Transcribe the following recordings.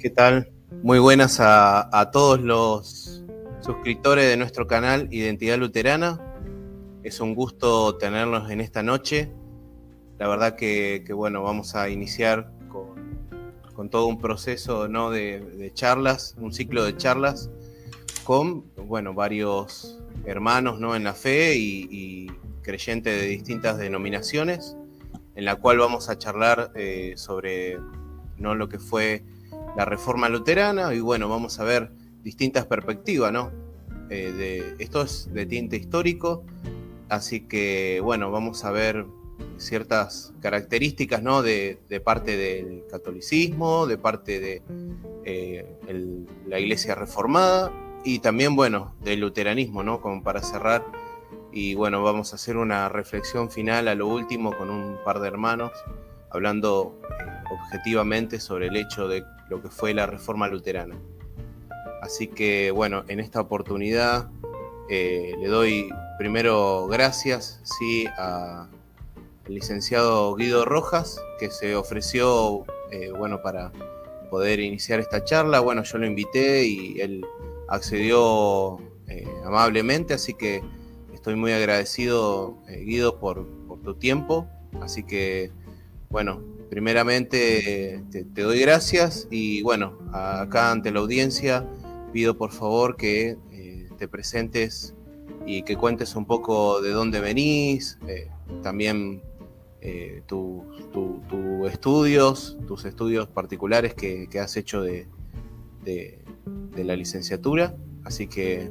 ¿Qué tal? Muy buenas a, todos los suscriptores de nuestro canal Identidad Luterana. Es un gusto tenerlos en esta noche. La verdad que, bueno, vamos a iniciar con, todo un proceso ¿no? de, charlas, un ciclo de charlas con bueno, varios hermanos ¿no? en la fe y, creyentes de distintas denominaciones, en la cual vamos a charlar eh, sobre ¿no? lo que fue la reforma luterana y bueno, vamos a ver distintas perspectivas, ¿no? Eh, de, esto es de tinte histórico, así que bueno, vamos a ver ciertas características, ¿no? De, parte del catolicismo, de parte de eh, la iglesia reformada y también, bueno, del luteranismo, ¿no? Como para cerrar. Y bueno, vamos a hacer una reflexión final a lo último con un par de hermanos, hablando eh, objetivamente sobre el hecho de lo que fue la reforma luterana. Así que bueno, en esta oportunidad eh, le doy primero gracias sí, al licenciado Guido Rojas, que se ofreció eh, bueno, para poder iniciar esta charla. Bueno, yo lo invité y él accedió eh, amablemente, así que estoy muy agradecido, Guido, por, por tu tiempo. Así que, bueno, primeramente te, doy gracias y bueno, acá ante la audiencia pido por favor que eh, te presentes y que cuentes un poco de dónde venís, eh, también eh, tus estudios, tus estudios particulares que, has hecho de, de, la licenciatura. Así que,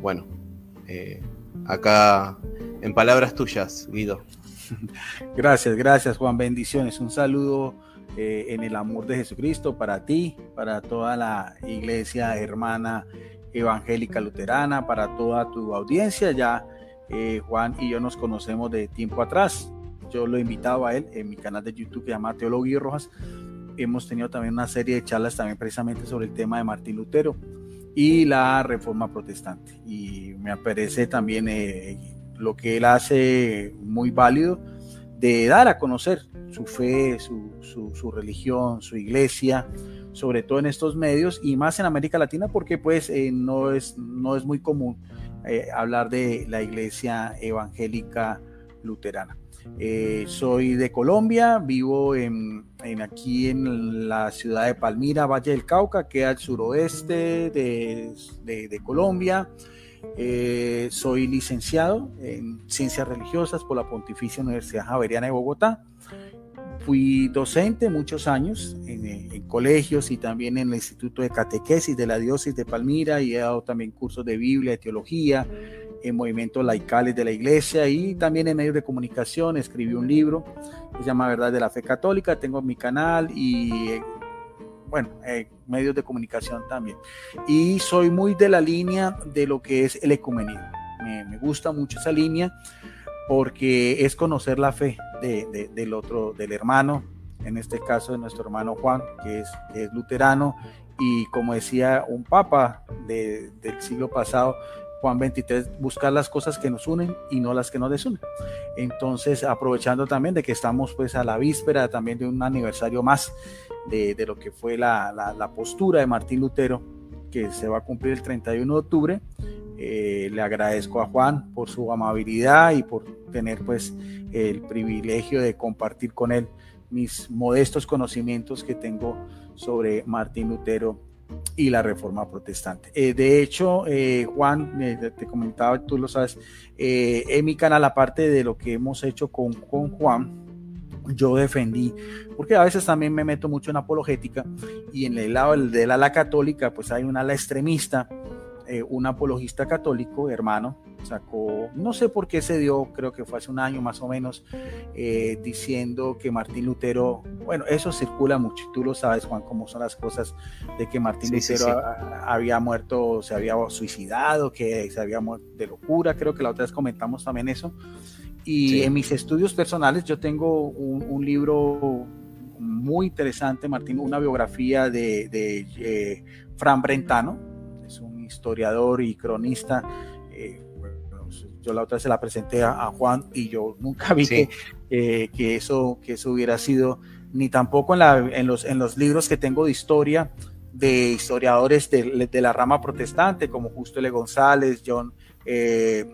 bueno, acá en palabras tuyas, Guido. Gracias, gracias Juan, bendiciones. Un saludo eh, en el amor de Jesucristo para ti, para toda la iglesia hermana evangélica luterana, para toda tu audiencia. Ya eh, Juan y yo nos conocemos de tiempo atrás. Yo lo he invitado a él en mi canal de YouTube que se llama Teología Rojas. Hemos tenido también una serie de charlas también precisamente sobre el tema de Martín Lutero y la reforma protestante. Y me aparece también eh, lo que él hace muy válido de dar a conocer su fe, su, religión, su iglesia, sobre todo en estos medios y más en América Latina porque pues eh, no, es, no es muy común eh, hablar de la iglesia evangélica luterana. Eh, soy de Colombia, vivo en, aquí en la ciudad de Palmira, Valle del Cauca, que es al suroeste de, de Colombia. Eh, soy licenciado en Ciencias Religiosas por la Pontificia Universidad Javeriana de Bogotá. Fui docente muchos años en, colegios y también en el Instituto de Catequesis de la Diócesis de Palmira y he dado también cursos de Biblia, de teología, en movimientos laicales de la iglesia y también en medios de comunicación. Escribí un libro que se llama Verdad de la Fe Católica. Tengo mi canal y bueno, eh, medios de comunicación también. Y soy muy de la línea de lo que es el ecumenismo. Me, gusta mucho esa línea porque es conocer la fe del otro, del hermano, en este caso de nuestro hermano Juan, que es, es luterano, y como decía un papa del siglo pasado, Juan 23, buscar las cosas que nos unen y no las que nos desunen. Entonces, aprovechando también de que estamos pues a la víspera también de un aniversario más de, de lo que fue la, la, postura de Martín Lutero, que se va a cumplir el 31 de octubre, eh, le agradezco a Juan por su amabilidad y por tener pues el privilegio de compartir con él mis modestos conocimientos que tengo sobre Martín Lutero y la reforma protestante. Eh, de hecho, eh, Juan, eh, te comentaba, tú lo sabes, en mi canal, aparte de lo que hemos hecho con, con Juan, yo defendí, porque a veces también me meto mucho en apologética y en el lado del ala católica, pues hay un ala extremista, un apologista católico, hermano, sacó, no sé por qué se dio, creo que fue hace un año más o menos, eh, diciendo que Martín Lutero, bueno, eso circula mucho, tú lo sabes, Juan, cómo son las cosas de que Martín Lutero había muerto, se había suicidado, que se había muerto de locura, creo que la otra vez comentamos también eso. Y en mis estudios personales yo tengo un, libro muy interesante, Martín, una biografía de, eh, Fran Brentano, es un historiador y cronista. Eh, yo la otra vez se la presenté a, Juan y yo nunca vi que, eh, que, eso, que eso hubiera sido ni tampoco en, la, en, los, en los libros que tengo de historia de historiadores de, de la rama protestante, como Justo L. González, John, eh,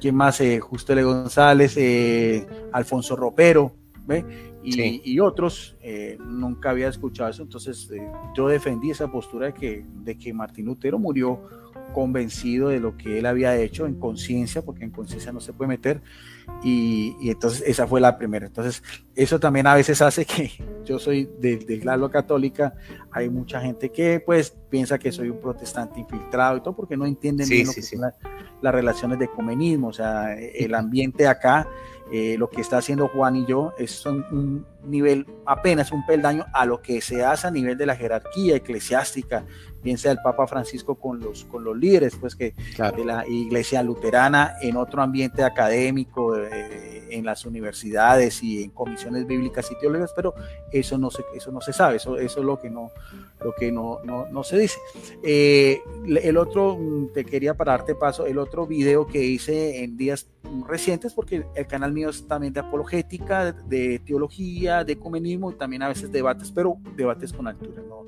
¿quién más? Eh, Justo L. González, eh, Alfonso Ropero, ¿ve? Y, otros, eh, nunca había escuchado eso, entonces eh, yo defendí esa postura de que, de que Martín Lutero murió convencido de lo que él había hecho en conciencia, porque en conciencia no se puede meter, y, entonces esa fue la primera. Entonces, eso también a veces hace que yo soy de, de la católica, hay mucha gente que pues piensa que soy un protestante infiltrado y todo, porque no entienden bien las relaciones de ecumenismo, o sea, el ambiente acá eh, lo que está haciendo Juan y yo es un, nivel, apenas un peldaño a lo que se hace a nivel de la jerarquía eclesiástica, bien sea el Papa Francisco con los, con los líderes, pues que de la iglesia luterana en otro ambiente académico, eh, en las universidades y en comisiones bíblicas y teológicas, pero eso no se, eso no se sabe, eso, eso es lo que no, lo que no, no, no se dice. Eh, el otro, mm, te quería pararte paso, el otro video que hice en días recientes, porque el canal mío es también de apologética, de teología, de ecumenismo y también a veces debates, pero debates con altura, no,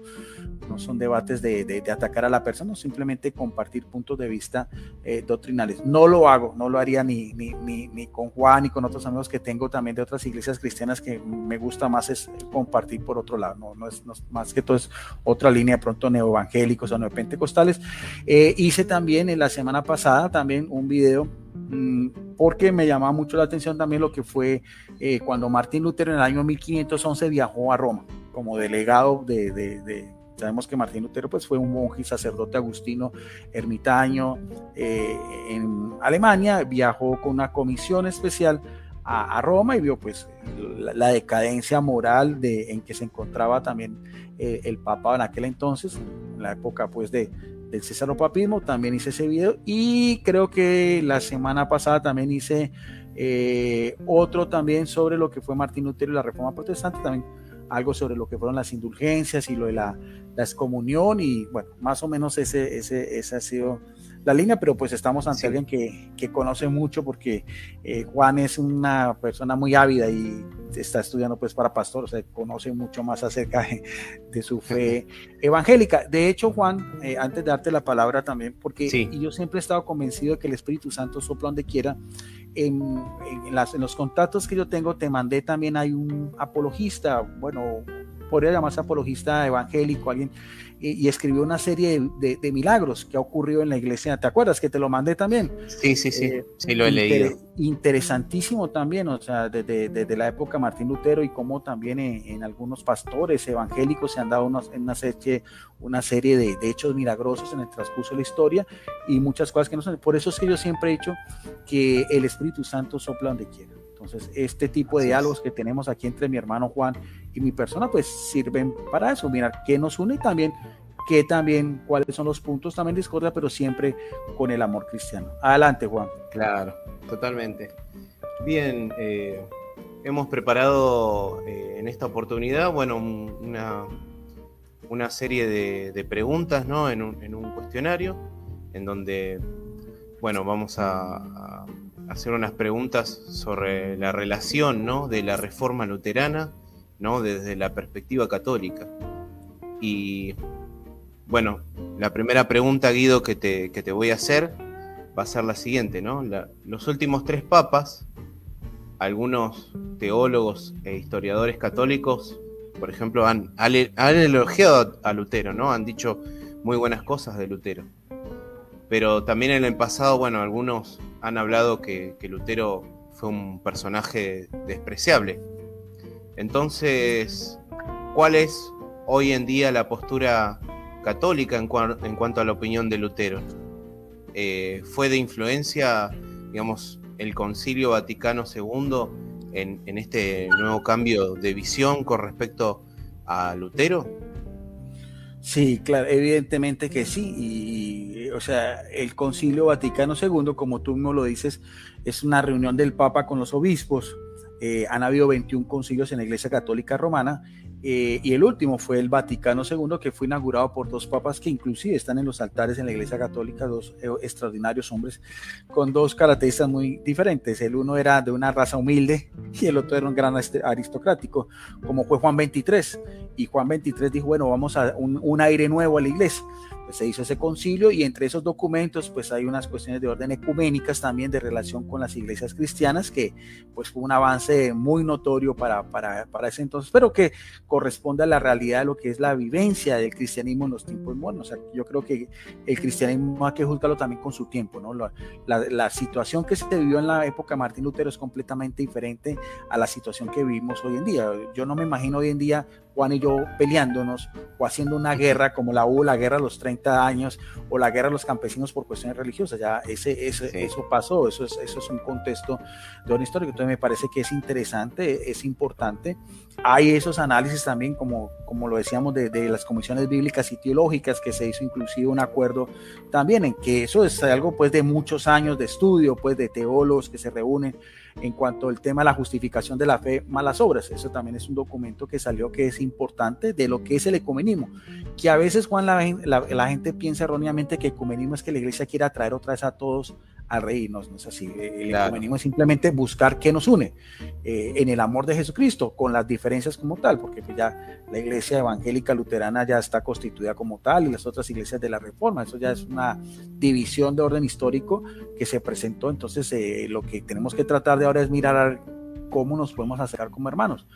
no son debates de, de, atacar a la persona, simplemente compartir puntos de vista eh, doctrinales. No lo hago, no lo haría ni, ni, ni, ni, con Juan ni con otros amigos que tengo también de otras iglesias cristianas que me gusta más es compartir por otro lado, no, no, es, más que todo es otra línea pronto neoevangélicos o neopentecostales. Eh, hice también en la semana pasada también un video porque me llamaba mucho la atención también lo que fue eh, cuando Martín Lutero en el año 1511 viajó a Roma como delegado de, Sabemos que Martín Lutero pues, fue un monje sacerdote agustino ermitaño eh, en Alemania, viajó con una comisión especial a, Roma y vio pues la, decadencia moral de, en que se encontraba también eh, el Papa en aquel entonces, en la época pues de, del cesaropapismo, también hice ese video. Y creo que la semana pasada también hice eh, otro también sobre lo que fue Martín Lutero y la Reforma Protestante, también algo sobre lo que fueron las indulgencias y lo de la la excomunión. Y bueno, más o menos ese, ese, esa ha sido la línea, pero pues estamos ante alguien que, que, conoce mucho porque eh, Juan es una persona muy ávida y está estudiando pues para pastor, o sea, conoce mucho más acerca de, su fe evangélica. De hecho, Juan, eh, antes de darte la palabra también, porque yo siempre he estado convencido de que el Espíritu Santo sopla donde quiera, en, en, las, en los contactos que yo tengo te mandé también hay un apologista, bueno, podría llamarse apologista evangélico, alguien, y, escribió una serie de, milagros que ha ocurrido en la iglesia. ¿Te acuerdas que te lo mandé también? Sí, sí, sí, eh, sí lo he leído. Interesantísimo también, o sea, desde, desde, la época Martín Lutero y cómo también en, algunos pastores evangélicos se han dado una, una serie, una serie de, de, hechos milagrosos en el transcurso de la historia y muchas cosas que no son. Por eso es que yo siempre he dicho que el Espíritu Santo sopla donde quiera. Entonces, este tipo de diálogos que tenemos aquí entre mi hermano Juan y mi persona, pues sirven para eso, mirar qué nos une y también qué también, cuáles son los puntos también discordia, pero siempre con el amor cristiano. Adelante, Juan. Claro, totalmente. Bien, eh, hemos preparado eh, en esta oportunidad, bueno, una, una serie de, preguntas, ¿no? En un, en un, cuestionario, en donde, bueno, vamos a hacer unas preguntas sobre la relación ¿no? de la reforma luterana ¿no? desde la perspectiva católica. Y bueno, la primera pregunta, Guido, que te, que te voy a hacer va a ser la siguiente, ¿no? los últimos tres papas, algunos teólogos e historiadores católicos, por ejemplo, han, han elogiado a Lutero, ¿no? Han dicho muy buenas cosas de Lutero. Pero también en el pasado, bueno, algunos han hablado que, Lutero fue un personaje despreciable. Entonces, ¿cuál es hoy en día la postura católica en, cuanto a la opinión de Lutero? Eh, ¿Fue de influencia, digamos, el Concilio Vaticano II en, en, este nuevo cambio de visión con respecto a Lutero? Sí, claro, evidentemente que sí. Y, o sea, el Concilio Vaticano II, como tú mismo lo dices, es una reunión del Papa con los obispos. Eh, han habido 21 concilios en la Iglesia Católica Romana Eh, y el último fue el Vaticano II, que fue inaugurado por dos papas que inclusive están en los altares en la Iglesia Católica, dos eh, extraordinarios hombres con dos características muy diferentes. El uno era de una raza humilde y el otro era un gran aristocrático, como fue Juan XXIII. Y Juan XXIII dijo, bueno, vamos a un, un aire nuevo a la iglesia. Pues se hizo ese concilio y entre esos documentos pues hay unas cuestiones de orden ecuménicas también de relación con las iglesias cristianas que pues fue un avance muy notorio para, para, para ese entonces, pero que corresponde a la realidad de lo que es la vivencia del cristianismo en los tiempos modernos. Yo creo que el cristianismo hay que juzgarlo también con su tiempo, ¿no? La, la, la situación que se vivió en la época de Martín Lutero es completamente diferente a la situación que vivimos hoy en día. Yo no me imagino hoy en día Juan y yo peleándonos o haciendo una guerra como la hubo la guerra a los 30 años o la guerra a los campesinos por cuestiones religiosas. Ya ese, ese sí. eso pasó, eso es, eso es un contexto de una historia que entonces me parece que es interesante, es importante. Hay esos análisis también, como, como lo decíamos, de, de las comisiones bíblicas y teológicas, que se hizo inclusive un acuerdo también en que eso es algo pues de muchos años de estudio, pues de teólogos que se reúnen en cuanto al tema de la justificación de la fe, malas obras. Eso también es un documento que salió que es importante de lo que es el ecumenismo. Que a veces, Juan, la, la, gente piensa erróneamente que ecumenismo es que la iglesia quiera atraer otra vez a todos a reírnos, no es así. El claro. ecumenismo es simplemente buscar qué nos une eh, en el amor de Jesucristo, con las diferencias como tal, porque pues ya la iglesia evangélica luterana ya está constituida como tal y las otras iglesias de la Reforma, eso ya es una división de orden histórico que se presentó, entonces eh, lo que tenemos que tratar de ahora es mirar cómo nos podemos acercar como hermanos.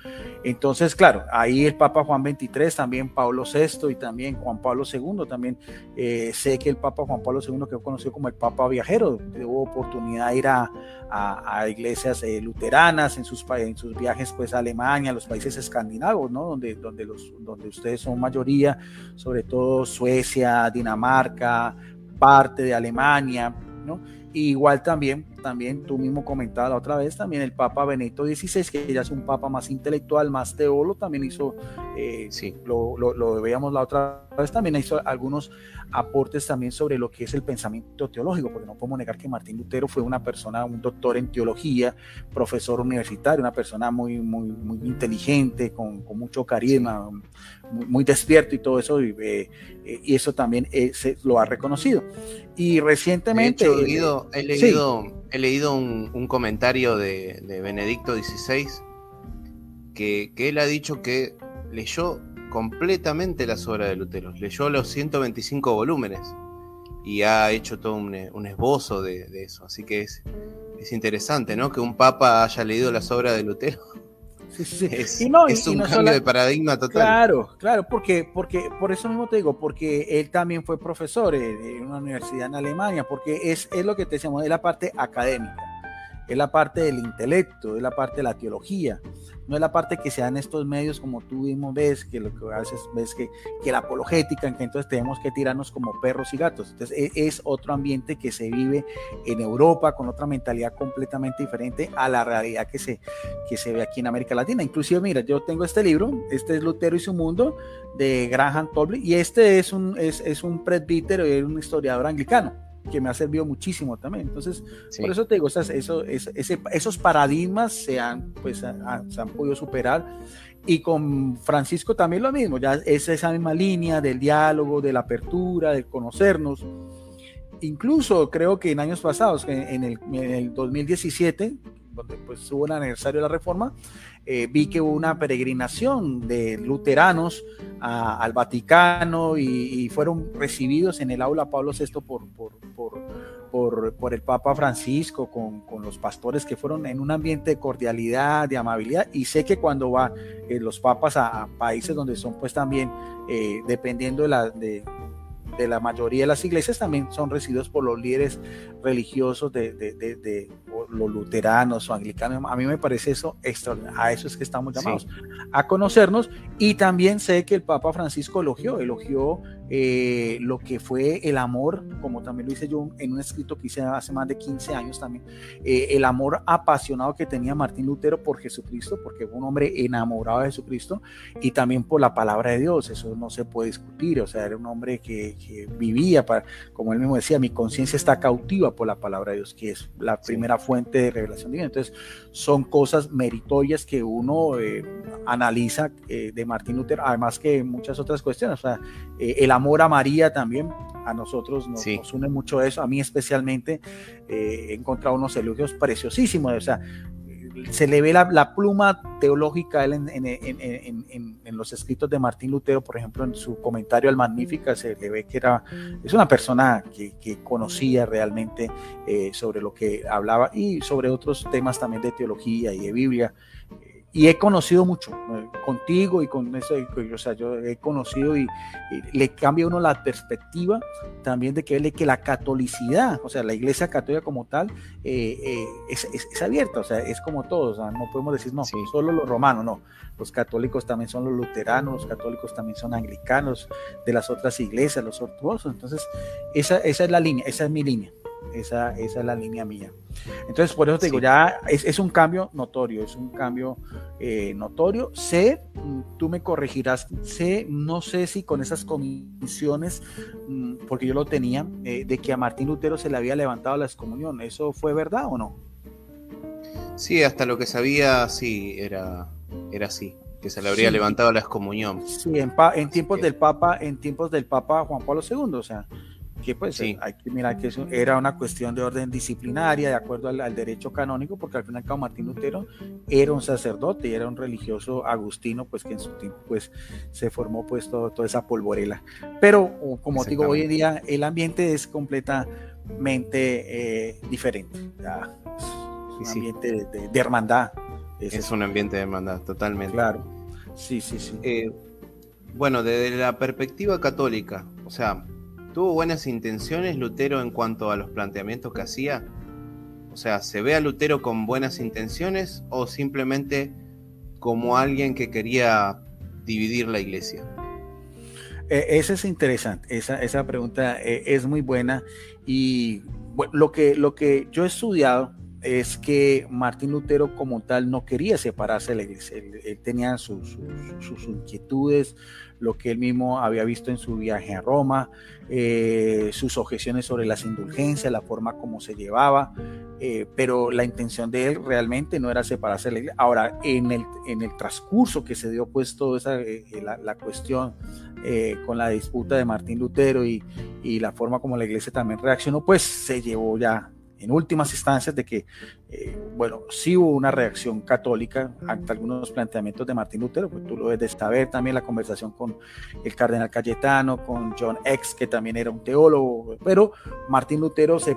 Entonces, claro, ahí el Papa Juan XXIII, también Pablo VI y también Juan Pablo II, también eh, sé que el Papa Juan Pablo II, que conocido como el Papa Viajero, tuvo oportunidad de ir a, a, a iglesias eh, luteranas en sus, en sus viajes pues, a Alemania, a los países escandinavos, ¿no? donde, donde, los, donde ustedes son mayoría, sobre todo Suecia, Dinamarca, parte de Alemania, ¿no? igual también, también tú mismo comentabas la otra vez, también el Papa Benito XVI, que ya es un Papa más intelectual, más teólogo, también hizo, eh, sí, lo, lo, lo, veíamos la otra vez, también hizo algunos aportes también sobre lo que es el pensamiento teológico, porque no podemos negar que Martín Lutero fue una persona, un doctor en teología, profesor universitario, una persona muy, muy, muy inteligente, con, con mucho carisma, muy, muy, despierto y todo eso, y, eh, y eso también eh, se, lo ha reconocido. Y recientemente... Hecho, Guido, he leído, sí. he leído un, un comentario de, de, Benedicto XVI que, que él ha dicho que leyó completamente las obras de Lutero. Leyó los 125 volúmenes y ha hecho todo un, un esbozo de, de, eso. Así que es, es, interesante, ¿no? Que un papa haya leído las obras de Lutero. Sí, sí. Es, no, es un no cambio de paradigma total. Claro, claro, porque, porque por eso mismo te digo, porque él también fue profesor en una universidad en Alemania, porque es, es lo que te decíamos, es la parte académica, es la parte del intelecto, es la parte de la teología no es la parte que se da en estos medios como tú mismo ves, que lo que haces ves que, que la apologética, en que entonces tenemos que tirarnos como perros y gatos. Entonces es, es, otro ambiente que se vive en Europa con otra mentalidad completamente diferente a la realidad que se, que se ve aquí en América Latina. Inclusive, mira, yo tengo este libro, este es Lutero y su mundo de Graham Tobley y este es un, es, es un presbítero y un historiador anglicano que me ha servido muchísimo también. Entonces, sí. por eso te digo, esas, eso, ese, esos paradigmas se han, pues, a, se han podido superar. Y con Francisco también lo mismo, ya es esa misma línea del diálogo, de la apertura, de conocernos. Incluso creo que en años pasados, en el, en el 2017, donde pues hubo aniversario de la reforma, eh, vi que hubo una peregrinación de luteranos al Vaticano y, fueron recibidos en el aula Pablo VI por, por, por, por, el Papa Francisco, con, con, los pastores que fueron en un ambiente de cordialidad, de amabilidad, y sé que cuando van eh, los papas a, a, países donde son pues también, eh, dependiendo de la... De, de la mayoría de las iglesias también son recibidos por los líderes religiosos de, de, de, de los luteranos o anglicanos. A mí me parece eso extraordinario. A eso es que estamos llamados, sí. a conocernos. Y también sé que el Papa Francisco elogió, elogió eh, lo que fue el amor, como también lo hice yo en un escrito que hice hace más de 15 años también, eh, el amor apasionado que tenía Martín Lutero por Jesucristo, porque fue un hombre enamorado de Jesucristo, y también por la palabra de Dios, eso no se puede discutir, o sea, era un hombre que, vivía, para, como él mismo decía, mi conciencia está cautiva por la palabra de Dios, que es la primera fuente de revelación divina. Entonces, son cosas meritorias que uno eh, analiza de Martín Lutero, además que muchas otras cuestiones, o sea, el amor a María también, a nosotros nos, une mucho eso, a mí especialmente eh, he encontrado unos elogios preciosísimos, o sea, se le ve la, pluma teológica en, en, los escritos de Martín Lutero, por ejemplo, en su comentario al Magnífica, se le ve que era, es una persona que, conocía realmente eh, sobre lo que hablaba y sobre otros temas también de teología y de Biblia y he conocido mucho eh, contigo y con eso, o sea, yo he conocido y, le cambia uno la perspectiva también de que, que la catolicidad, o sea, la iglesia católica como tal, eh, eh, es, es, abierta, o sea, es como todos, no podemos decir, no, solo los romanos, no, los católicos también son los luteranos, los católicos también son anglicanos, de las otras iglesias, los ortodoxos, entonces, esa, esa es la línea, esa es mi línea. Esa, esa es la línea mía. Entonces, por eso te digo, ya es, es, un cambio notorio, es un cambio eh, notorio. Sé, mm, tú me corregirás, sé, no sé si con esas comisiones, mm, porque yo lo tenía, eh, de que a Martín Lutero se le había levantado la excomunión. ¿Eso fue verdad o no? Sí, hasta lo que sabía, sí, era, era así que se le habría levantado la excomunión. Sí, en, en tiempos del Papa, en tiempos del Papa Juan Pablo II, o sea, que pues hay que mirar que eso era una cuestión de orden disciplinaria de acuerdo al, derecho canónico, porque al fin y al cabo Martín Lutero era un sacerdote y era un religioso agustino, pues que en su tiempo pues se formó pues toda esa polvorela. Pero como digo, hoy en día el ambiente es completamente eh, diferente. es un ambiente de, hermandad. Es, un ambiente de hermandad, totalmente. Claro. Sí, sí, sí. Eh, bueno, desde la perspectiva católica, o sea, ¿Tuvo buenas intenciones Lutero en cuanto a los planteamientos que hacía? O sea, ¿se ve a Lutero con buenas intenciones o simplemente como alguien que quería dividir la iglesia? Eh, esa es interesante, esa, pregunta eh, es muy buena y lo, que, lo que yo he estudiado es que Martín Lutero como tal no quería separarse de la iglesia, él, tenía sus, inquietudes, lo que él mismo había visto en su viaje a Roma, eh, sus objeciones sobre las indulgencias, la forma como se llevaba, eh, pero la intención de él realmente no era separarse de la iglesia. Ahora, en el, en el transcurso que se dio pues toda esa, eh, la, cuestión con la disputa de Martín Lutero y, y la forma como la iglesia también reaccionó, pues se llevó ya en últimas instancias de que, eh, bueno, sí hubo una reacción católica ante algunos planteamientos de Martín Lutero, pues tú lo debes de saber también la conversación con el cardenal Cayetano, con John X, que también era un teólogo, pero Martín Lutero se,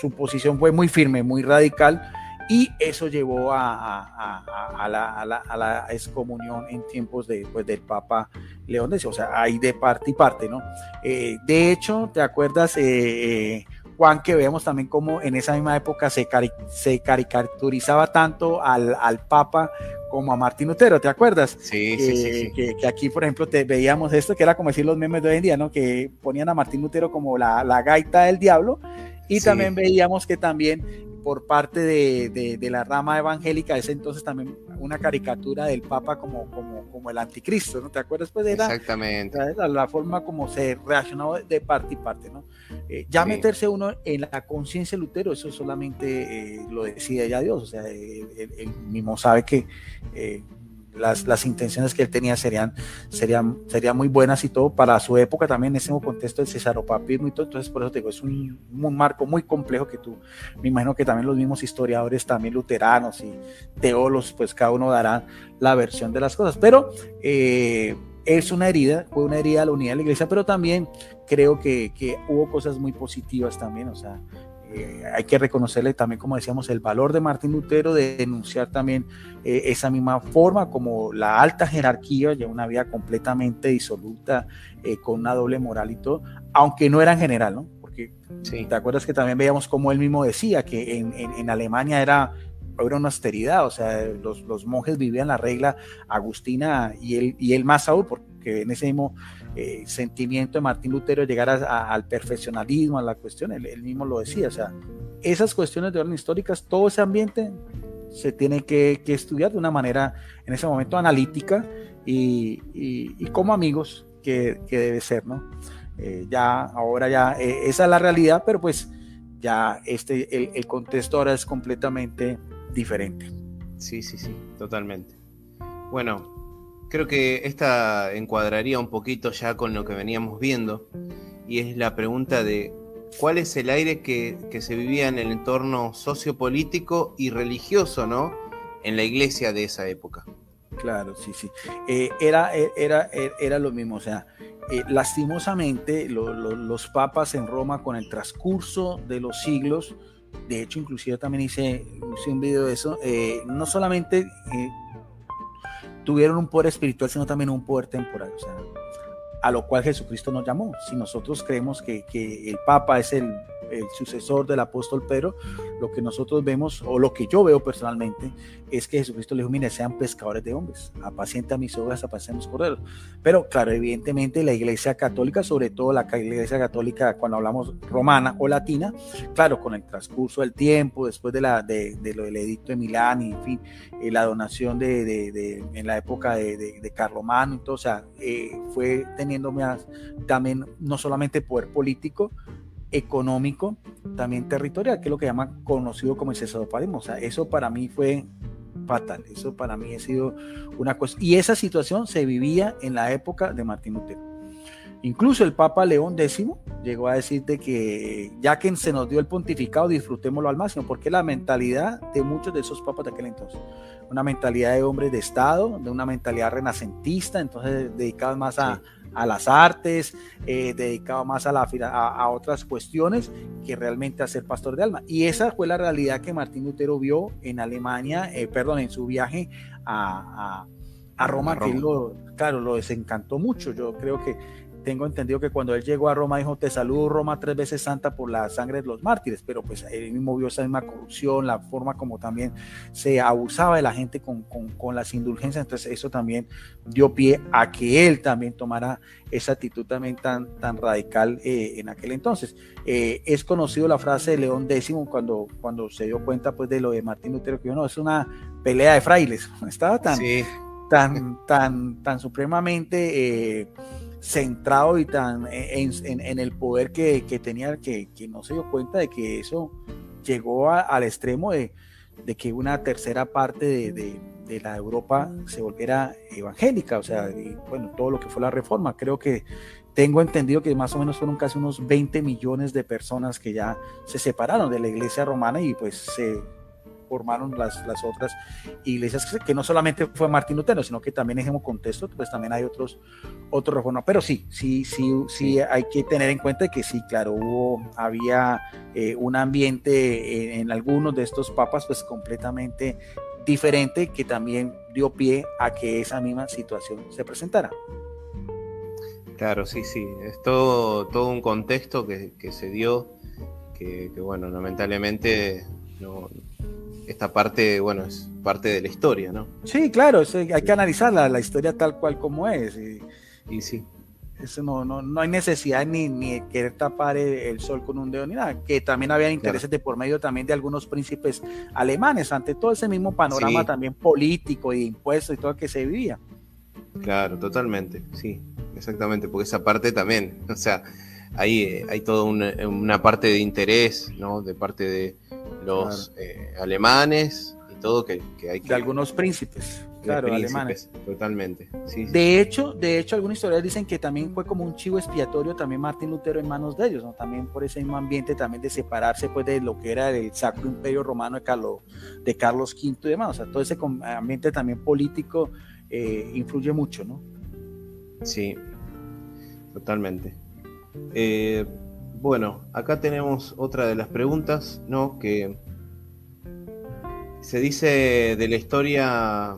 su posición fue muy firme, muy radical, y eso llevó a, a, la, a, la, excomunión en tiempos de, pues, del Papa León X, o sea, hay de parte y parte, ¿no? Eh, de hecho, ¿te acuerdas? Eh, eh Juan, que vemos también como en esa misma época se, se caricaturizaba tanto al, al, Papa como a Martín Lutero, ¿te acuerdas? Sí, sí, sí, que, aquí, por ejemplo, te veíamos esto, que era como decir los memes de hoy en día, ¿no? Que ponían a Martín Lutero como la, la gaita del diablo, y también veíamos que también por parte de, de, la rama evangélica, ese entonces también una caricatura del Papa como, como, como el anticristo, ¿no? ¿Te acuerdas? Pues era Exactamente. La, forma como se reaccionó de parte y parte, ¿no? Eh, ya meterse uno en la conciencia de Lutero, eso solamente eh, lo decide ya Dios, o sea, él, mismo sabe que eh, las, las, intenciones que él tenía serían, serían, serían muy buenas y todo para su época también en ese contexto del cesaropapismo y todo, entonces por eso te digo, es un, un, marco muy complejo que tú, me imagino que también los mismos historiadores, también luteranos y teólogos, pues cada uno dará la versión de las cosas, pero eh, es una herida, fue una herida a la unidad de la iglesia, pero también creo que, que hubo cosas muy positivas también, o sea, eh, hay que reconocerle también, como decíamos, el valor de Martín Lutero de denunciar también eh, esa misma forma, como la alta jerarquía, ya una vida completamente disoluta, eh, con una doble moral y todo, aunque no era en general, ¿no? Porque te acuerdas que también veíamos como él mismo decía que en, en, Alemania era era una austeridad, o sea, los, los, monjes vivían la regla agustina y él, y él más aún, porque en ese mismo eh, sentimiento de Martín Lutero llegar al perfeccionalismo, a la cuestión, él, mismo lo decía, o sea, esas cuestiones de orden históricas, todo ese ambiente se tiene que, que estudiar de una manera, en ese momento, analítica y, y, como amigos que, que, debe ser, ¿no? Eh, ya, ahora ya, eh, esa es la realidad, pero pues ya este, el, el, contexto ahora es completamente diferente. Sí, sí, sí, totalmente. Bueno, creo que esta encuadraría un poquito ya con lo que veníamos viendo y es la pregunta de cuál es el aire que, que se vivía en el entorno sociopolítico y religioso, ¿no? En la iglesia de esa época. Claro, sí, sí. Eh, era, era, era lo mismo, o sea, eh, lastimosamente los papas en Roma con el transcurso de los siglos, de hecho inclusive también hice, un video de eso, eh, no solamente eh, tuvieron un poder espiritual, sino también un poder temporal, o sea, a lo cual Jesucristo nos llamó. Si nosotros creemos que, que el papa es el el sucesor del apóstol Pedro, lo que nosotros vemos, o lo que yo veo personalmente, es que Jesucristo le dijo, sean pescadores de hombres, apacienta mis ovejas, apacienta mis corderos. Pero claro, evidentemente la iglesia católica, sobre todo la iglesia católica cuando hablamos romana o latina, claro, con el transcurso del tiempo, después de, la, de, lo del edicto de Milán, y en fin, eh, la donación de, de, en la época de, Carlomagno, entonces, o sea, eh, fue teniendo más, también no solamente poder político, económico, también territorial, que es lo que llama conocido como el cesadoparismo. O sea, eso para mí fue fatal, eso para mí ha sido una cosa. Y esa situación se vivía en la época de Martín Lutero. Incluso el Papa León X llegó a decir de que ya que se nos dio el pontificado, disfrutémoslo al máximo, porque la mentalidad de muchos de esos papas de aquel entonces, una mentalidad de hombres de Estado, de una mentalidad renacentista, entonces dedicados más a, a las artes, eh, dedicado más a, la, a, otras cuestiones que realmente a ser pastor de alma. Y esa fue la realidad que Martín Lutero vio en Alemania, eh, perdón, en su viaje a, a Roma, que lo, claro, lo desencantó mucho. Yo creo que tengo entendido que cuando él llegó a Roma dijo, te saludo Roma tres veces santa por la sangre de los mártires, pero pues él mismo vio esa misma corrupción, la forma como también se abusaba de la gente con, con, las indulgencias, entonces eso también dio pie a que él también tomara esa actitud también tan, tan radical eh, en aquel entonces. Eh, es conocido la frase de León X cuando, cuando se dio cuenta pues de lo de Martín Lutero, que no, es una pelea de frailes, estaba tan... tan, tan, tan supremamente eh, centrado y tan en, el poder que, tenía que, no se dio cuenta de que eso llegó al extremo de, que una tercera parte de, la Europa se volviera evangélica, o sea, bueno, todo lo que fue la reforma. Creo que tengo entendido que más o menos fueron casi unos 20 millones de personas que ya se separaron de la iglesia romana y pues se formaron las, las otras iglesias, que, no solamente fue Martín Lutero, sino que también en ese contexto, pues también hay otros, otros reformas. Pero sí, sí, sí, sí hay que tener en cuenta que sí, claro, hubo, había eh, un ambiente en, en algunos de estos papas, pues completamente diferente, que también dio pie a que esa misma situación se presentara. Claro, sí, sí, es todo, todo un contexto que, que se dio, que, que, bueno, lamentablemente no, esta parte, bueno, es parte de la historia, ¿no? Sí, claro, hay que analizar la, historia tal cual como es. Y, sí. Eso no, no, no, hay necesidad ni, ni de querer tapar el, sol con un dedo ni nada, que también había intereses de por medio también de algunos príncipes alemanes, ante todo ese mismo panorama también político y impuestos y todo que se vivía. Claro, totalmente, sí, exactamente, porque esa parte también, o sea, ahí hay toda una, una parte de interés, ¿no? De parte de, los eh, alemanes y todo que, hay que... De algunos príncipes, claro, alemanes. Totalmente. de hecho, de hecho, algunos historiadores dicen que también fue como un chivo expiatorio también Martín Lutero en manos de ellos, ¿no? También por ese mismo ambiente también de separarse pues de lo que era el Sacro Imperio Romano de Carlos, de Carlos V y demás. O sea, todo ese ambiente también político eh, influye mucho, ¿no? Sí, totalmente. Eh, bueno, acá tenemos otra de las preguntas, ¿no? Que se dice de la historia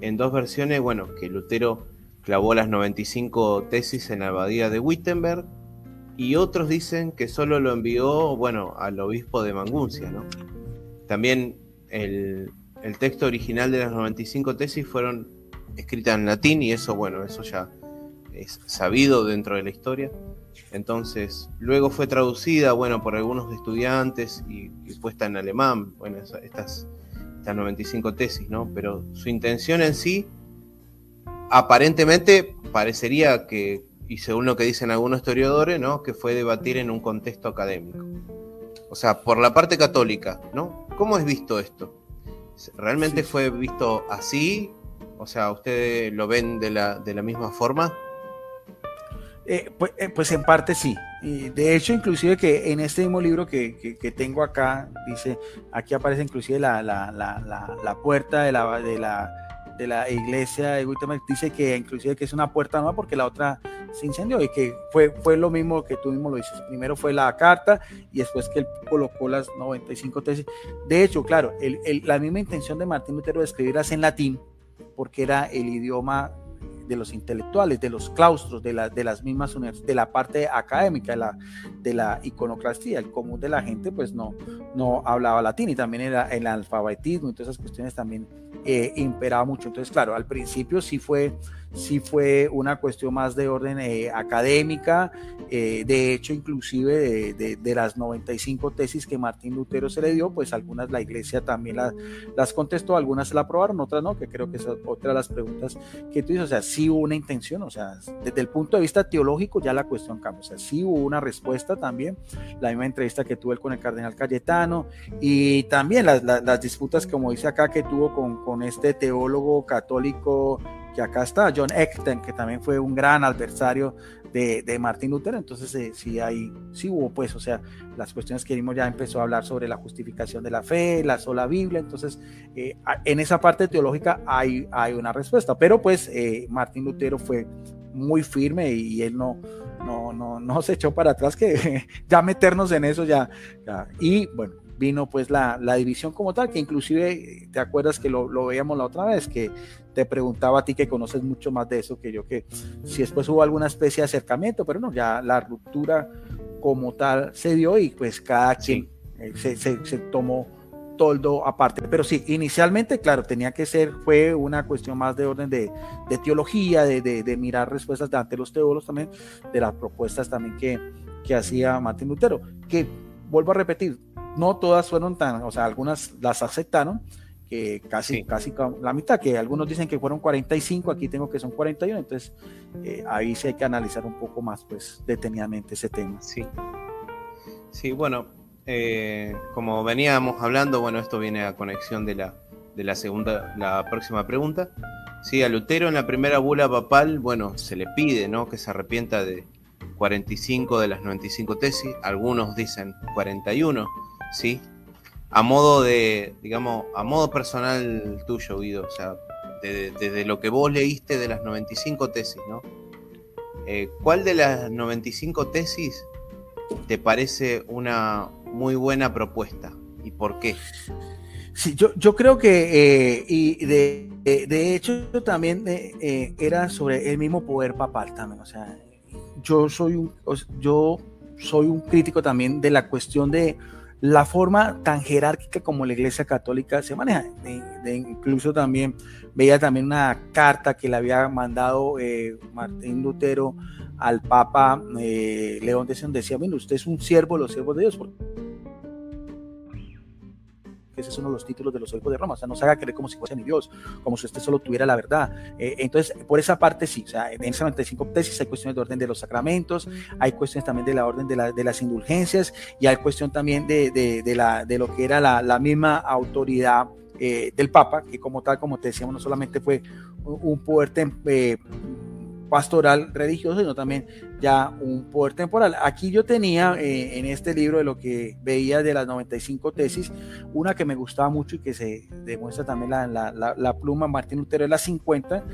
en dos versiones, bueno, que Lutero clavó las 95 tesis en la abadía de Wittenberg y otros dicen que solo lo envió, bueno, al obispo de Manguncia, ¿no? También el, el texto original de las 95 tesis fueron escritas en latín y eso, bueno, eso ya es sabido dentro de la historia. Entonces, luego fue traducida, bueno, por algunos estudiantes y, puesta en alemán, bueno, estas, estas 95 tesis, ¿no? Pero su intención en sí, aparentemente, parecería que, y según lo que dicen algunos historiadores, ¿no? Que fue debatir en un contexto académico. O sea, por la parte católica, ¿no? ¿Cómo es visto esto? ¿Realmente fue visto así? O sea, ¿ustedes lo ven de la, de la misma forma? Eh, pues, eh, pues, en parte sí. De hecho, inclusive que en este mismo libro que, tengo acá, dice, aquí aparece inclusive la, la, la, la puerta de la, de la, de la iglesia de Guatemala, dice que inclusive que es una puerta nueva porque la otra se incendió y que fue, fue lo mismo que tú mismo lo dices. Primero fue la carta y después que él colocó las 95 tesis. De hecho, claro, el, la misma intención de Martín Lutero de escribirlas en latín, porque era el idioma de los intelectuales, de los claustros, de, la, de las mismas de la parte académica, de la, de la iconoclastía. El común de la gente pues no, no hablaba latín y también era el alfabetismo y todas esas cuestiones también eh, imperaba mucho. Entonces, claro, al principio sí fue sí fue una cuestión más de orden eh, académica, eh, de hecho inclusive de, las 95 tesis que Martín Lutero se le dio, pues algunas la iglesia también las contestó, algunas se la aprobaron, otras no, que creo que es otra de las preguntas que tú dices, o sea, sí hubo una intención, o sea, desde el punto de vista teológico ya la cuestión cambia, o sea, sí hubo una respuesta también, la misma entrevista que tuve con el cardenal Cayetano y también las, las, disputas, como dice acá, que tuvo con, con este teólogo católico que acá está, John Eckten, que también fue un gran adversario de, de Martín Lutero, entonces eh, sí, hay, sí hubo pues, o sea, las cuestiones que vimos ya empezó a hablar sobre la justificación de la fe, la sola Biblia, entonces eh, en esa parte teológica hay, hay una respuesta, pero pues eh, Martín Lutero fue muy firme y, él no, no, no, no se echó para atrás, que ya meternos en eso ya, ya. y bueno, vino pues la, la, división como tal, que inclusive te acuerdas que lo, lo, veíamos la otra vez, que te preguntaba a ti que conoces mucho más de eso que yo, que si después hubo alguna especie de acercamiento, pero no, ya la ruptura como tal se dio y pues cada quien eh, se, se, se, tomó toldo aparte. Pero sí, inicialmente, claro, tenía que ser, fue una cuestión más de orden de, de teología, de, de, de, mirar respuestas de ante los teólogos también, de las propuestas también que, que hacía Martín Lutero, que vuelvo a repetir, no todas fueron tan, o sea, algunas las aceptaron, que casi, casi la mitad, que algunos dicen que fueron 45, aquí tengo que son 41, entonces eh, ahí sí hay que analizar un poco más, pues, detenidamente ese tema. Sí, sí bueno, eh, como veníamos hablando, bueno, esto viene a conexión de la, de la segunda, la próxima pregunta. Sí, a Lutero en la primera bula papal, bueno, se le pide, ¿no? Que se arrepienta de 45 de las 95 tesis, algunos dicen 41, ¿sí? A modo de, digamos, a modo personal tuyo, Guido, o sea, desde lo que vos leíste de las 95 tesis, ¿no? Eh, ¿Cuál de las 95 tesis te parece una muy buena propuesta y por qué? Sí, yo, yo creo que, eh, y de, de, hecho también eh, era sobre el mismo poder papal también, o sea, yo soy un, yo soy un crítico también de la cuestión de la forma tan jerárquica como la Iglesia Católica se maneja. De, incluso también veía también una carta que le había mandado eh, Martín Lutero al Papa eh, León X, decía, bueno, usted es un siervo los siervos de Dios, que ese es uno de los títulos de los obispos de Roma, o sea, no se haga creer como si fuese mi Dios, como si usted solo tuviera la verdad. Eh, entonces, por esa parte sí, o sea, en esas 95 tesis hay cuestiones de orden de los sacramentos, hay cuestiones también de la orden de, la, de las indulgencias y hay cuestión también de, de, la, de lo que era la, la misma autoridad eh, del Papa, que como tal, como te decíamos, no solamente fue un poder eh, pastoral religioso, sino también ya un poder temporal. Aquí yo tenía eh, en este libro de lo que veía de las 95 tesis, una que me gustaba mucho y que se demuestra también la, la, la pluma Martín Lutero, es la 50,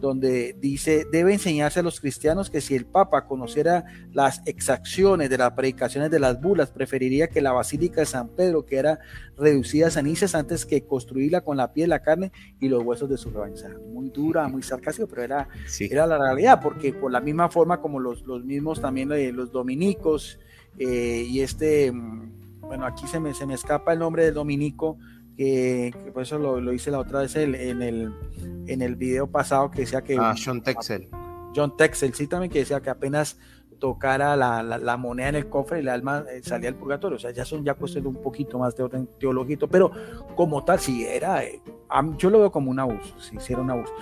donde dice, debe enseñarse a los cristianos que si el Papa conociera las exacciones de las predicaciones de las bulas, preferiría que la Basílica de San Pedro quedara reducida a cenizas antes que construirla con la piel, la carne y los huesos de su rebaño. muy dura, muy sarcástica, pero era, era la realidad, porque por la misma forma como los, los mismos también eh, los dominicos eh, y este, mm, bueno, aquí se me, se me escapa el nombre del dominico, que, por eso lo, hice la otra vez en el, en el video pasado que decía que... Ah, John Texel. John Texel, sí también que decía que apenas tocara la, la, moneda en el cofre, el alma eh, salía del purgatorio. O sea, ya son ya cuestiones un poquito más de orden teológico, pero como tal, si era, eh, yo lo veo como un abuso, si hiciera un abuso.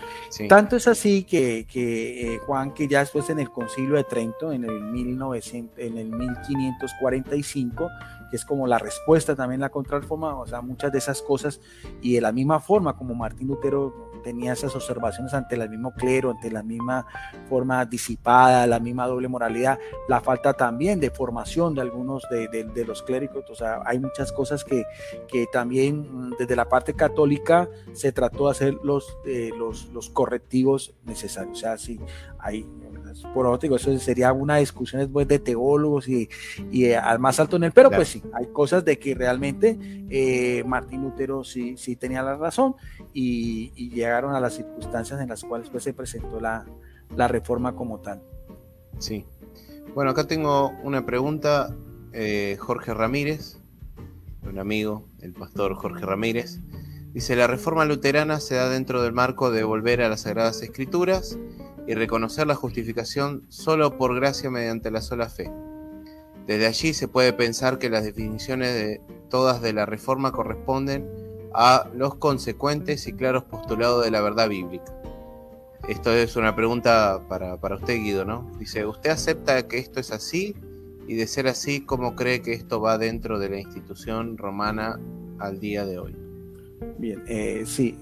Tanto es así que, que eh, Juan, que ya después en el concilio de Trento, en el, 1900, en el 1545, que es como la respuesta también la contrarreforma, o sea, muchas de esas cosas, y de la misma forma como Martín Lutero tenía esas observaciones ante el mismo clero, ante la misma forma disipada, la misma doble moralidad, la falta también de formación de algunos de, los clérigos, o sea, hay muchas cosas que, que, también mm, desde la parte católica se trató de hacer los, eh, los, los correctivos necesarios, o sea, sí, hay por otro digo, eso sería una discusión después de teólogos y, y al más alto nivel, pero pues sí, hay cosas de que realmente eh, Martín Lutero sí, sí tenía la razón y, llegaron a las circunstancias en las cuales pues, se presentó la, la reforma como tal. Sí. Bueno, acá tengo una pregunta, eh, Jorge Ramírez, un amigo, el pastor Jorge Ramírez. Dice, la reforma luterana se da dentro del marco de volver a las Sagradas Escrituras y reconocer la justificación solo por gracia mediante la sola fe. Desde allí se puede pensar que las definiciones de todas de la reforma corresponden a los consecuentes y claros postulados de la verdad bíblica. Esto es una pregunta para, para usted, Guido, ¿no? Dice, ¿usted acepta que esto es así? Y de ser así, ¿cómo cree que esto va dentro de la institución romana al día de hoy? Bien, eh, sí,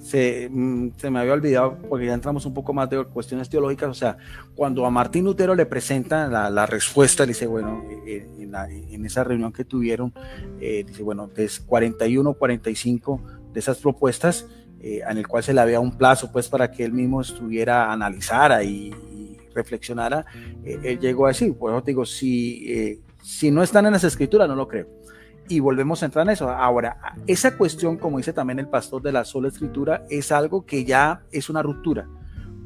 mm, se, me había olvidado porque ya entramos un poco más de cuestiones teológicas. O sea, cuando a Martín Lutero le presentan la, respuesta, dice, bueno, eh, en, esa reunión que tuvieron, eh, dice, bueno, es 41, 45 de esas propuestas, en el cual se le había un plazo, pues, para que él mismo estuviera, analizara y, y reflexionara, él llegó a decir, pues, digo, si, si no están en las escrituras, no lo creo y volvemos a entrar en eso. Ahora, esa cuestión, como dice también el pastor de la sola escritura, es algo que ya es una ruptura,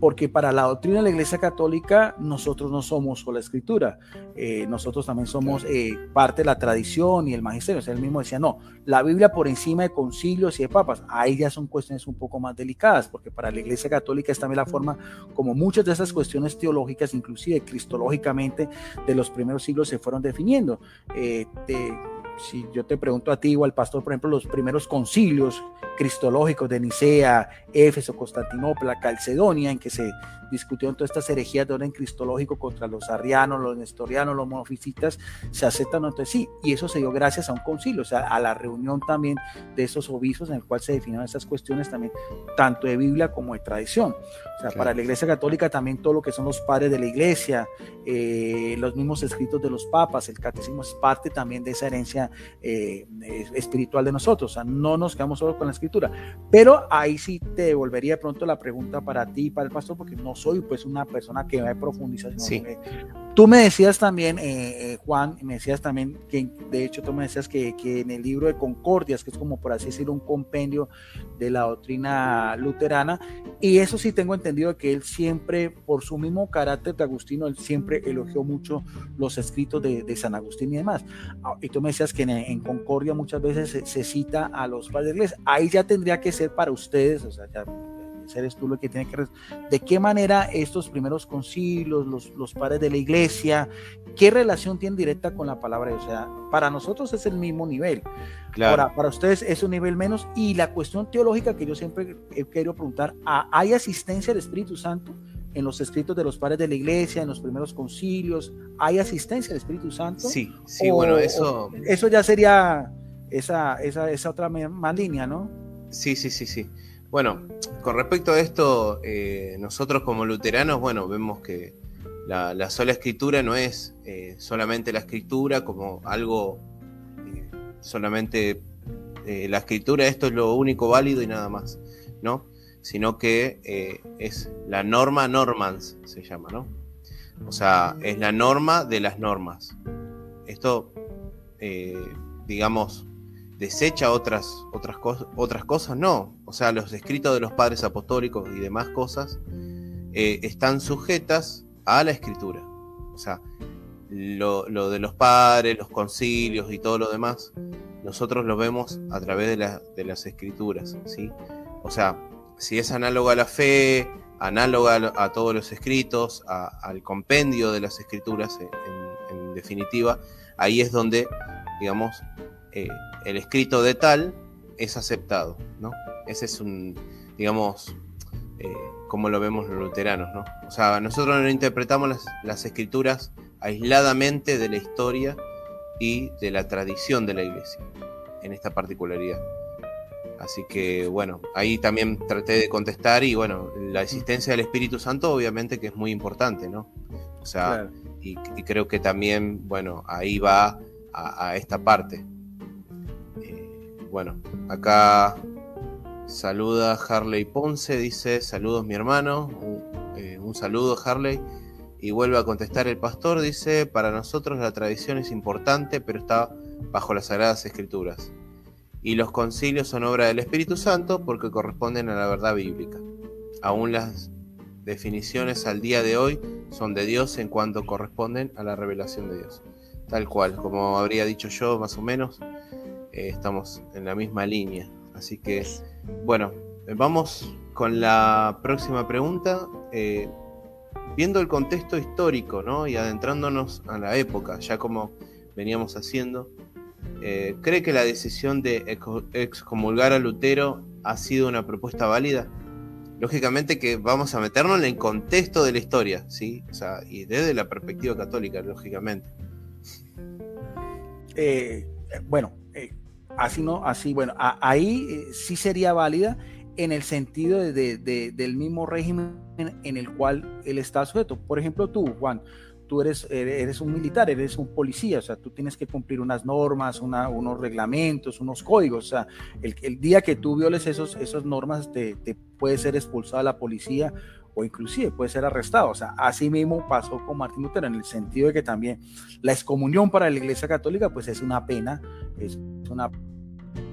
porque para la doctrina de la Iglesia Católica nosotros no somos sola escritura, eh, nosotros también somos eh, parte de la tradición y el magisterio. O sea, él mismo decía, no, la Biblia por encima de concilios y de papas, ahí ya son cuestiones un poco más delicadas, porque para la Iglesia Católica es también la forma como muchas de esas cuestiones teológicas, inclusive cristológicamente, de los primeros siglos se fueron definiendo. Eh, si yo te pregunto a ti o al pastor, por ejemplo, los primeros concilios cristológicos de Nicea, Éfeso, Constantinopla, Calcedonia, en que se discutieron todas estas herejías de orden cristológico contra los arrianos, los nestorianos, los monofisitas, se aceptan entre sí. Y eso se dio gracias a un concilio, o sea, a la reunión también de esos obispos en el cual se definieron estas cuestiones también, tanto de Biblia como de tradición. O sea, para la Iglesia Católica también todo lo que son los padres de la Iglesia, eh, los mismos escritos de los papas, el catecismo es parte también de esa herencia eh, espiritual de nosotros. O sea, no nos quedamos solo con la escritura. Pero ahí sí te devolvería pronto la pregunta para ti y para el pastor, porque no soy pues una persona que va a profundizar. Sí. tú me decías también, eh, Juan, me decías también que de hecho tú me decías que, que en el libro de Concordias, que es como por así decirlo un compendio de la doctrina luterana, y eso sí tengo entendido que él siempre, por su mismo carácter de Agustino, él siempre elogió mucho los escritos de, San Agustín y demás. Ah, y tú me decías que en, Concordia muchas veces se, cita a los padres de Ahí ya tendría que ser para ustedes, o sea, ya eres tú lo que tiene que... ¿De qué manera estos primeros concilios, los, los padres de la iglesia, qué relación tienen directa con la palabra? O sea, para nosotros es el mismo nivel. Claro. para ustedes es un nivel menos. Y la cuestión teológica que yo siempre he querido preguntar, ¿hay asistencia del Espíritu Santo? en los escritos de los padres de la iglesia, en los primeros concilios, ¿hay asistencia del Espíritu Santo? Sí, sí, bueno, eso... Eso ya sería esa, esa, esa otra más línea, ¿no? Sí, sí, sí, sí. Bueno, con respecto a esto, eh, nosotros como luteranos, bueno, vemos que la, sola escritura no es eh, solamente la escritura como algo eh, solamente la escritura, esto es lo único válido y nada más, ¿no? Sino que es la norma normans, se llama, ¿no? O sea, es la norma de las normas. Esto, digamos, desecha otras, otras, cosas, otras cosas, no. O sea, los escritos de los padres apostólicos y demás cosas eh, están sujetas a la escritura. O sea, lo, de los padres, los concilios y todo lo demás, nosotros lo vemos a través de, las escrituras, ¿sí? O sea, si es análoga a la fe, análoga a, todos los escritos, al compendio de las escrituras en, definitiva, ahí es donde, digamos, eh, el escrito de tal es aceptado, ¿no? Ese es un, digamos, eh, como lo vemos los luteranos, ¿no? O sea, nosotros no interpretamos las, las escrituras aisladamente de la historia y de la tradición de la iglesia en esta particularidad. Así que bueno, ahí también traté de contestar y bueno, la existencia del Espíritu Santo obviamente que es muy importante, ¿no? O sea, y, creo que también, bueno, ahí va a, esta parte. Bueno, acá saluda Harley Ponce, dice, saludos mi hermano, eh, un saludo Harley. Y vuelve a contestar el pastor, dice, para nosotros la tradición es importante, pero está bajo las Sagradas Escrituras y los concilios son obra del Espíritu Santo porque corresponden a la verdad bíblica. Aún las definiciones al día de hoy son de Dios en cuanto corresponden a la revelación de Dios. Tal cual, como habría dicho yo más o menos, eh, estamos en la misma línea. Así que, bueno, vamos con la próxima pregunta. Eh, viendo el contexto histórico ¿no? y adentrándonos a la época, ya como veníamos haciendo, eh, ¿Cree que la decisión de excomulgar a Lutero ha sido una propuesta válida? Lógicamente que vamos a meternos en el contexto de la historia, ¿sí? O sea, y desde la perspectiva católica, lógicamente. Eh, bueno, eh, así no, así, bueno, ahí sí sería válida en el sentido del mismo régimen en el cual él está sujeto. Por ejemplo, tú, Juan, tú eres, eres un militar, eres un policía, o sea, tú tienes que cumplir unas normas, unos reglamentos, unos códigos, o sea, el, día que tú violes esos, esas normas te, te puede ser expulsada la policía o inclusive puede ser arrestado. O sea, así mismo pasó con Martín Lutero en el sentido de que también la excomunión para la Iglesia Católica pues es una pena, es una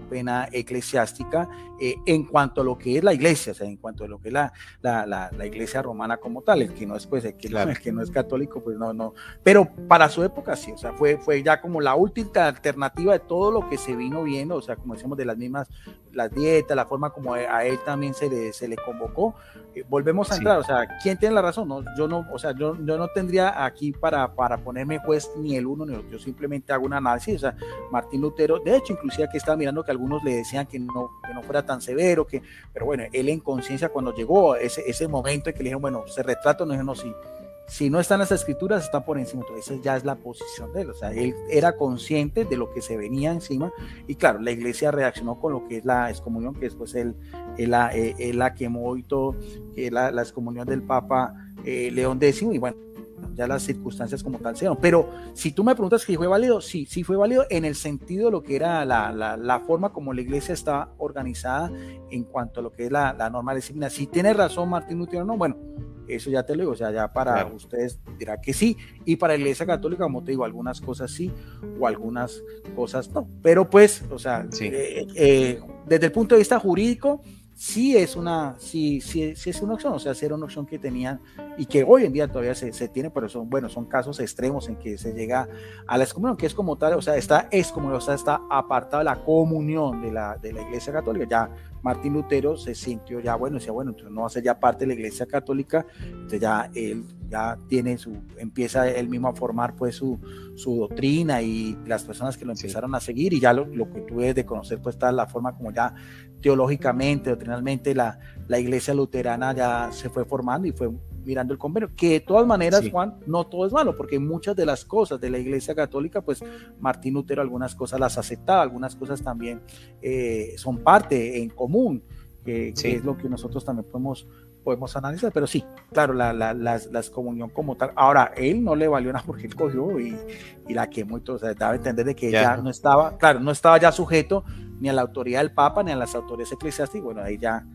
pena eclesiástica eh, en cuanto a lo que es la iglesia, o sea, en cuanto a lo que es la, la, la, iglesia romana como tal, el que no es, pues, el que, el que, no es católico, pues no, no, pero para su época sí, o sea, fue, fue ya como la última alternativa de todo lo que se vino viendo, o sea, como decimos, de las mismas, las dietas, la forma como a él también se le, se le convocó, eh, volvemos a entrar, o sea, ¿quién tiene la razón? No, yo no, o sea, yo, yo no tendría aquí para, para ponerme juez ni el uno ni el otro, yo simplemente hago un análisis, o sea, Martín Lutero, de hecho, inclusive aquí estaba mirando que algunos le decían que no, que no fuera tan severo, que, pero bueno, él en conciencia cuando llegó ese, ese momento en que le dijeron, bueno, se retrato, no no, si, si no están las escrituras, está por encima, entonces ya es la posición de él, o sea, él era consciente de lo que se venía encima, y claro, la iglesia reaccionó con lo que es la excomunión, que después él, él, él, él la quemó y todo, que la, la excomunión del Papa eh, León X, y bueno, ya las circunstancias como tal sean. Pero si tú me preguntas si fue válido, sí, sí fue válido en el sentido de lo que era la, la, la forma como la iglesia está organizada en cuanto a lo que es la, la norma disciplina. Si tiene razón Martín Lutero, no, bueno, eso ya te lo digo, o sea, ya para ustedes dirá que sí, y para la iglesia católica, como te digo, algunas cosas sí o algunas cosas no. Pero pues, o sea, eh, eh, desde el punto de vista jurídico, sí es una, sí, sí, sí es una opción, o sea, sí era una opción que tenían y que hoy en día todavía se, se, tiene, pero son, bueno, son casos extremos en que se llega a la excomunión, que es como tal, o sea, está excomunión, o sea, está apartada la comunión de la, de la Iglesia Católica, ya Martín Lutero se sintió ya, bueno, decía, bueno, entonces no va a ser ya parte de la Iglesia Católica, entonces ya él ya tiene su, empieza él mismo a formar pues su, su doctrina y las personas que lo empezaron a seguir y ya lo, lo que debes de conocer pues está la forma como ya teológicamente, doctrinalmente la, la iglesia luterana ya se fue formando y fue mirando el convenio, que de todas maneras, Juan, no todo es malo, porque muchas de las cosas de la Iglesia Católica, pues Martín Lutero algunas cosas las aceptaba, algunas cosas también eh, son parte en común, que, es lo que nosotros también podemos, podemos analizar, pero sí, claro, la, la, las, comunión como tal. Ahora, él no le valió nada porque él cogió y, y la quemó y todo, o sea, daba a entender de que ya. no estaba, claro, no estaba ya sujeto ni a la autoridad del Papa ni a las autoridades eclesiásticas, bueno, ahí ya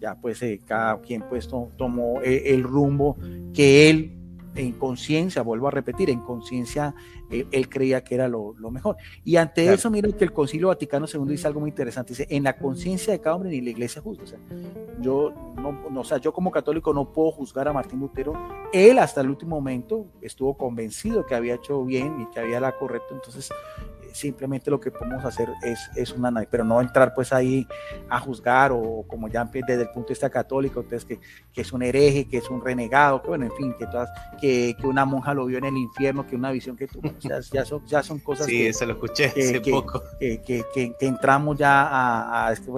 ya pues eh, cada quien pues tomó eh, el rumbo que él en conciencia, vuelvo a repetir, en conciencia él creía que era lo, mejor. Y ante eso, miren que el Concilio Vaticano II dice algo muy interesante, dice, en la conciencia de cada hombre ni la iglesia juzga. O sea, yo, no, o sea, yo como católico no puedo juzgar a Martín Lutero. Él hasta el último momento estuvo convencido que había hecho bien y que había la correcta. Entonces, simplemente lo que podemos hacer es, es una pero no entrar pues ahí a juzgar o como ya desde el punto de vista católico, entonces que, que es un hereje, que es un renegado, que bueno, en fin, que, todas, que, que, una monja lo vio en el infierno, que una visión que tú, ya, son, ya son cosas sí, eso lo escuché hace poco. Que, entramos ya a, a este,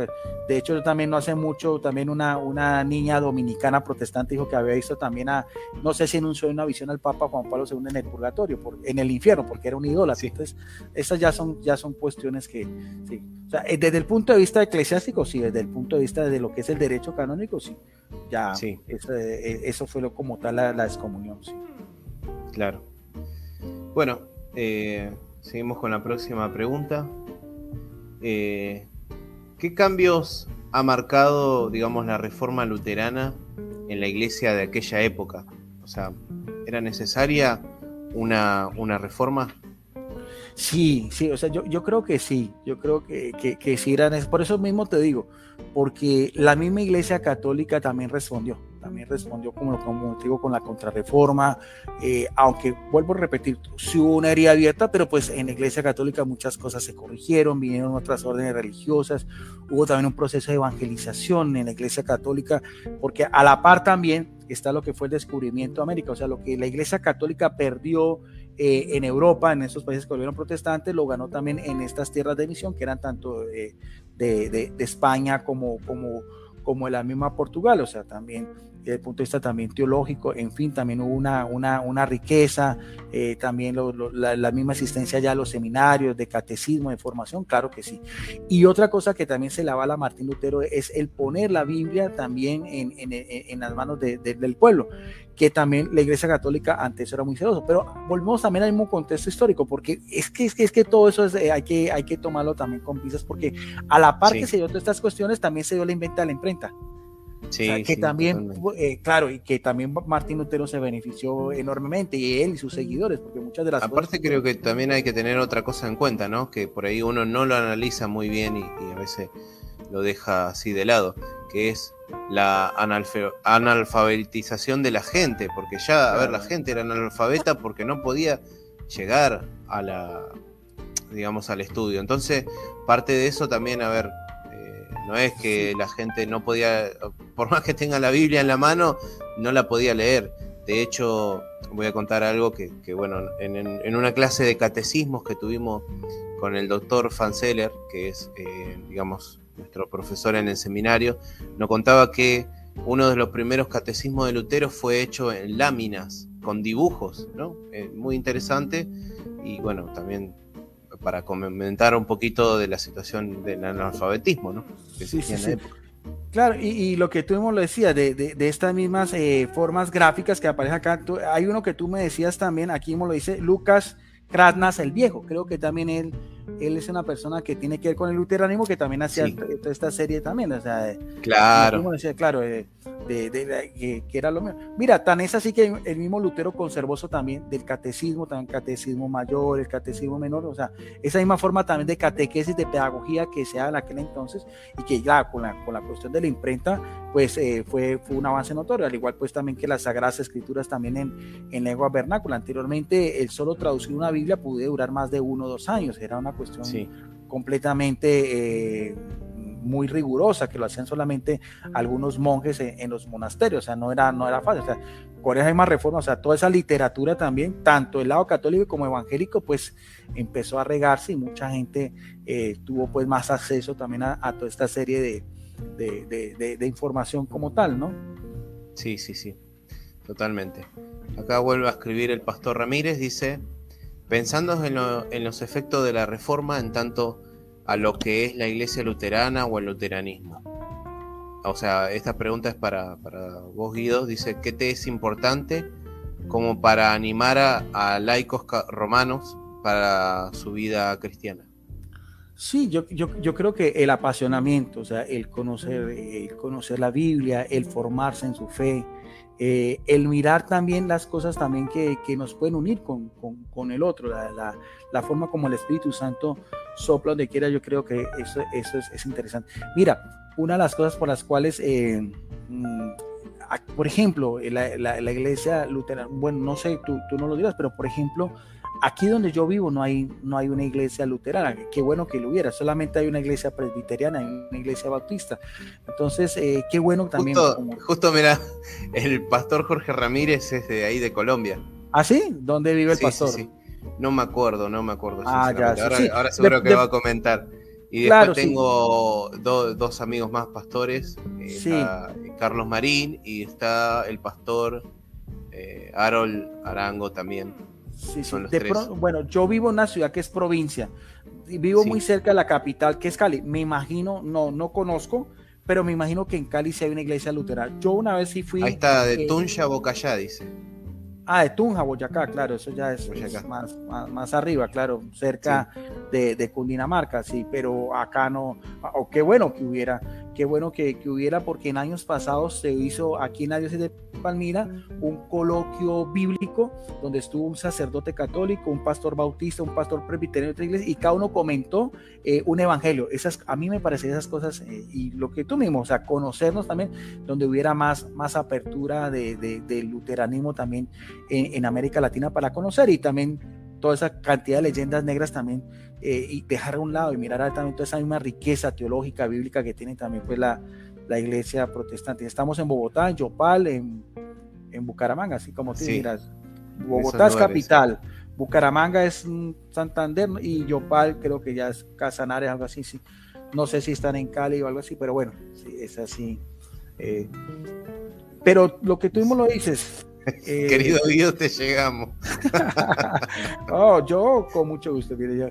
de hecho yo también no hace mucho, también una, una niña dominicana protestante dijo que había visto también a, no sé si en un sueño una visión al Papa Juan Pablo II en el purgatorio, por, en el infierno, porque era un ídolo. Entonces, esas ya son, ya son cuestiones que, sí. O sea, eh, desde el punto de vista eclesiástico, sí, desde el punto de vista de lo que es el derecho canónico, sí. Ya, sí. Eso, eh, eso fue lo, como tal la, la excomunión, sí. Claro. Bueno, eh, seguimos con la próxima pregunta. ¿Qué cambios ha marcado, digamos, la reforma luterana en la iglesia de aquella época? O sea, ¿era necesaria una, una reforma? Sí, sí, o sea, yo, yo creo que sí, yo creo que, que, sí eran, por eso mismo te digo, porque la misma iglesia católica también respondió, también respondió como, como digo con la contrarreforma, eh, aunque vuelvo a repetir, sí hubo una herida abierta, pero pues en la iglesia católica muchas cosas se corrigieron, vinieron otras órdenes religiosas, hubo también un proceso de evangelización en la iglesia católica, porque a la par también está lo que fue el descubrimiento de América, o sea, lo que la iglesia católica perdió eh, en Europa, en esos países que volvieron protestantes, lo ganó también en estas tierras de misión, que eran tanto de, de, España como, como, como la misma Portugal, o sea, también desde el punto de vista también teológico, en fin, también hubo una, una, una riqueza, eh, también la, misma asistencia ya a los seminarios de catecismo, de formación, claro que sí. Y otra cosa que también se la va a Martín Lutero es el poner la Biblia también en, en, en las manos del pueblo, que también la Iglesia Católica antes era muy celoso. Pero volvemos también al mismo contexto histórico, porque es que, es que, es que todo eso es, eh, hay, que, hay que tomarlo también con pisas, porque a la par que se dio todas estas cuestiones, también se dio la inventa de la imprenta. Sí, que también, eh, claro, y que también Martín Lutero se benefició enormemente, y él y sus seguidores, porque muchas de las Aparte creo que también hay que tener otra cosa en cuenta, ¿no? Que por ahí uno no lo analiza muy bien y, a veces lo deja así de lado, que es la analfabetización de la gente, porque ya, a ver, la gente era analfabeta porque no podía llegar a la, digamos, al estudio. Entonces, parte de eso también, a ver, no es que la gente no podía, por más que tenga la Biblia en la mano, no la podía leer. De hecho, voy a contar algo que, bueno, en, una clase de catecismos que tuvimos con el doctor Fanceller, que es, eh, digamos, nuestro profesor en el seminario, nos contaba que uno de los primeros catecismos de Lutero fue hecho en láminas, con dibujos, ¿no? Eh, muy interesante. Y bueno, también para comentar un poquito de la situación del analfabetismo, ¿no? sí, sí, Claro, y, lo que tú mismo lo decías, de, de, estas mismas eh, formas gráficas que aparecen acá, hay uno que tú me decías también, aquí mismo lo dice Lucas Krasnas el Viejo, creo que también él, él es una persona que tiene que ver con el luteranismo, que también hacía toda esta serie también, o sea, claro, decía, claro, eh, de, que, era lo mismo. Mira, tan es así que el mismo Lutero conservó eso también del catecismo, también catecismo mayor, el catecismo menor, o sea, esa misma forma también de catequesis, de pedagogía que se da en aquel entonces y que ya con la, con la cuestión de la imprenta, pues eh, fue, fue un avance notorio, al igual pues también que las Sagradas Escrituras también en, en lengua vernácula. Anteriormente, el solo traducir una Biblia pudo durar más de uno o dos años, era una cuestión completamente... Eh, muy rigurosa, que lo hacían solamente algunos monjes en, los monasterios, o sea, no era, no era fácil. O sea, con esa misma reforma, o sea, toda esa literatura también, tanto el lado católico como evangélico, pues empezó a regarse y mucha gente eh, tuvo pues más acceso también a, toda esta serie de, de, información como tal, ¿no? Sí, sí, sí, totalmente. Acá vuelve a escribir el pastor Ramírez, dice, pensando en, en los efectos de la reforma en tanto a lo que es la iglesia luterana o el luteranismo? O sea, esta pregunta es para, vos, Guido. Dice, ¿qué te es importante como para animar a, laicos romanos para su vida cristiana? Sí, yo, yo, creo que el apasionamiento, o sea, el conocer, el conocer la Biblia, el formarse en su fe, eh, el mirar también las cosas también que, nos pueden unir con, el otro, la, forma como el Espíritu Santo sopla donde quiera, yo creo que eso, eso es, interesante. Mira, una de las cosas por las cuales, eh, mm, por ejemplo, la, iglesia luterana, bueno, no sé, tú, tú no lo digas, pero por ejemplo, aquí donde yo vivo no hay, no hay una iglesia luterana, qué bueno que lo hubiera, solamente hay una iglesia presbiteriana y una iglesia bautista. Entonces, eh, qué bueno también. Justo, mira, el pastor Jorge Ramírez es de ahí de Colombia. ¿Ah, sí? ¿Dónde vive el pastor? Sí, No me acuerdo, no me acuerdo. Ah, ya, ahora, ahora, seguro que va a comentar. Y después tengo dos amigos más pastores, eh, Carlos Marín y está el pastor eh, Harold Arango también. Sí, sí. bueno, yo vivo en una ciudad que es provincia, y vivo muy cerca de la capital que es Cali. Me imagino, no, no conozco, pero me imagino que en Cali sí hay una iglesia luterana. Yo una vez sí fui. Ahí está, de Tunja Bocayá, dice. Ah, de Tunja, Boyacá, claro, eso ya es, más, más, arriba, claro, cerca de, Cundinamarca, sí, pero acá no, o qué bueno que hubiera, qué bueno que, hubiera, porque en años pasados se hizo aquí en la diócesis de Palmira un coloquio bíblico donde estuvo un sacerdote católico, un pastor bautista, un pastor presbiterio de otra iglesia, y cada uno comentó eh, un evangelio. Esas, a mí me parecen esas cosas, eh, y lo que tú mismo, o sea, conocernos también, donde hubiera más, más apertura de, del luteranismo también en, América Latina para conocer, y también toda esa cantidad de leyendas negras también eh, y dejar a un lado y mirar también toda esa misma riqueza teológica, bíblica que tiene también pues la, la iglesia protestante. Estamos en Bogotá, en Yopal, en, en Bucaramanga, así como tú miras. Bogotá es capital, Bucaramanga es Santander y Yopal creo que ya es Casanares, algo así, sí. No sé si están en Cali o algo así, pero bueno, sí, es así. Eh. pero lo que tú mismo lo dices. Eh, Querido Dios, te llegamos. oh, yo con mucho gusto, mire, yo,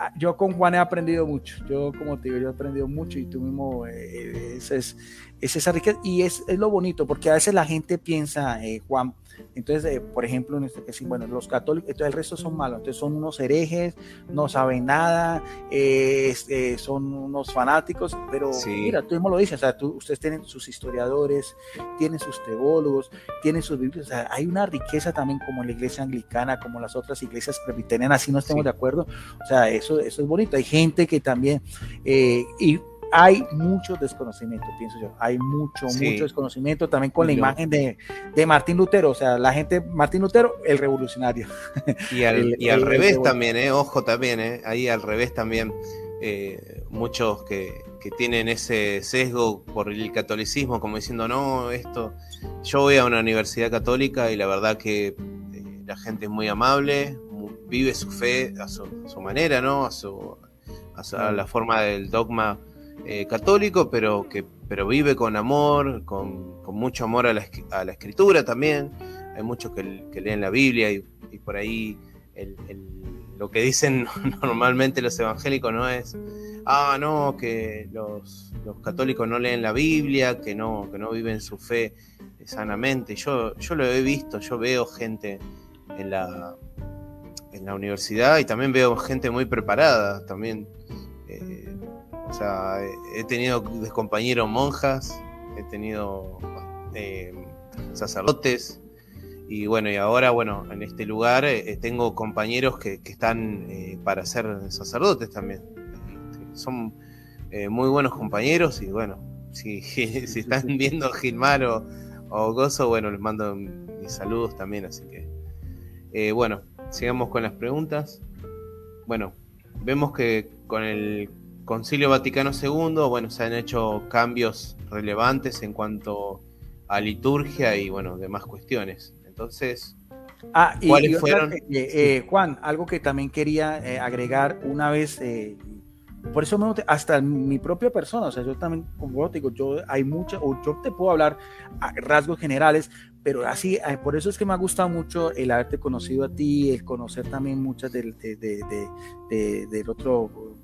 Ah, yo con Juan he aprendido mucho. Yo, como te digo, yo he aprendido mucho y tú mismo, eh, es, es, esa riqueza. Y es, es, lo bonito, porque a veces la gente piensa, eh, Juan, entonces, eh, por ejemplo, en este sí, bueno, los católicos, entonces el resto son malos, entonces son unos herejes, no saben nada, eh, eh, son unos fanáticos, pero mira, tú mismo lo dices, o sea, ustedes tienen sus historiadores, tienen sus teólogos, tienen sus biblias, o sea, hay una riqueza también como la iglesia anglicana, como las otras iglesias presbiterianas, así no estemos de acuerdo, o sea, eso, eso es bonito, hay gente que también, y hay mucho desconocimiento, pienso yo. Hay mucho, mucho desconocimiento también con la imagen de, Martín Lutero. O sea, la gente, Martín Lutero, el revolucionario. Y al, revés también, eh, ojo también, eh, ahí al revés también. Eh, muchos que, tienen ese sesgo por el catolicismo, como diciendo, no, esto. Yo voy a una universidad católica y la verdad que eh, la gente es muy amable, vive su fe a su, manera, ¿no? A, su, a la forma del dogma eh, católico, pero que pero vive con amor, con, mucho amor a la, escritura también. Hay muchos que, leen la Biblia y, por ahí lo que dicen normalmente los evangélicos no es, ah, no, que los, católicos no leen la Biblia, que no, que no viven su fe sanamente. Yo, yo lo he visto, yo veo gente en la, en la universidad y también veo gente muy preparada también. Eh, o sea, he tenido compañeros monjas, he tenido eh, sacerdotes, y bueno, y ahora, bueno, en este lugar eh, tengo compañeros que, están eh, para ser sacerdotes también. Son muy buenos compañeros y bueno, si, si están viendo Gilmar o, o, Gozo, bueno, les mando mis saludos también, así que bueno, sigamos con las preguntas. Bueno, vemos que con el Concilio Vaticano II, bueno, se han hecho cambios relevantes en cuanto a liturgia y, bueno, demás cuestiones. Entonces, ah, ¿cuáles fueron? Eh, eh, Juan, algo que también quería eh, agregar una vez, por eso me hasta mi propia persona, o sea, yo también, como digo, yo hay muchas, o yo te puedo hablar a rasgos generales, pero así, por eso es que me ha gustado mucho el haberte conocido a ti, el conocer también muchas del, del otro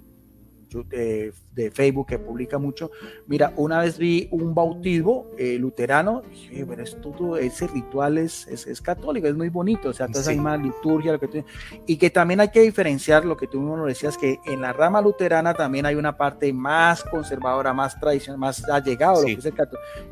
de, Facebook que publica mucho. Mira, una vez vi un bautismo eh, luterano, dije, pero es todo, ese ritual es, es, católico, es muy bonito, o sea, toda esa misma liturgia, lo que y que también hay que diferenciar lo que tú mismo nos decías, que en la rama luterana también hay una parte más conservadora, más tradicional, más allegado lo que es el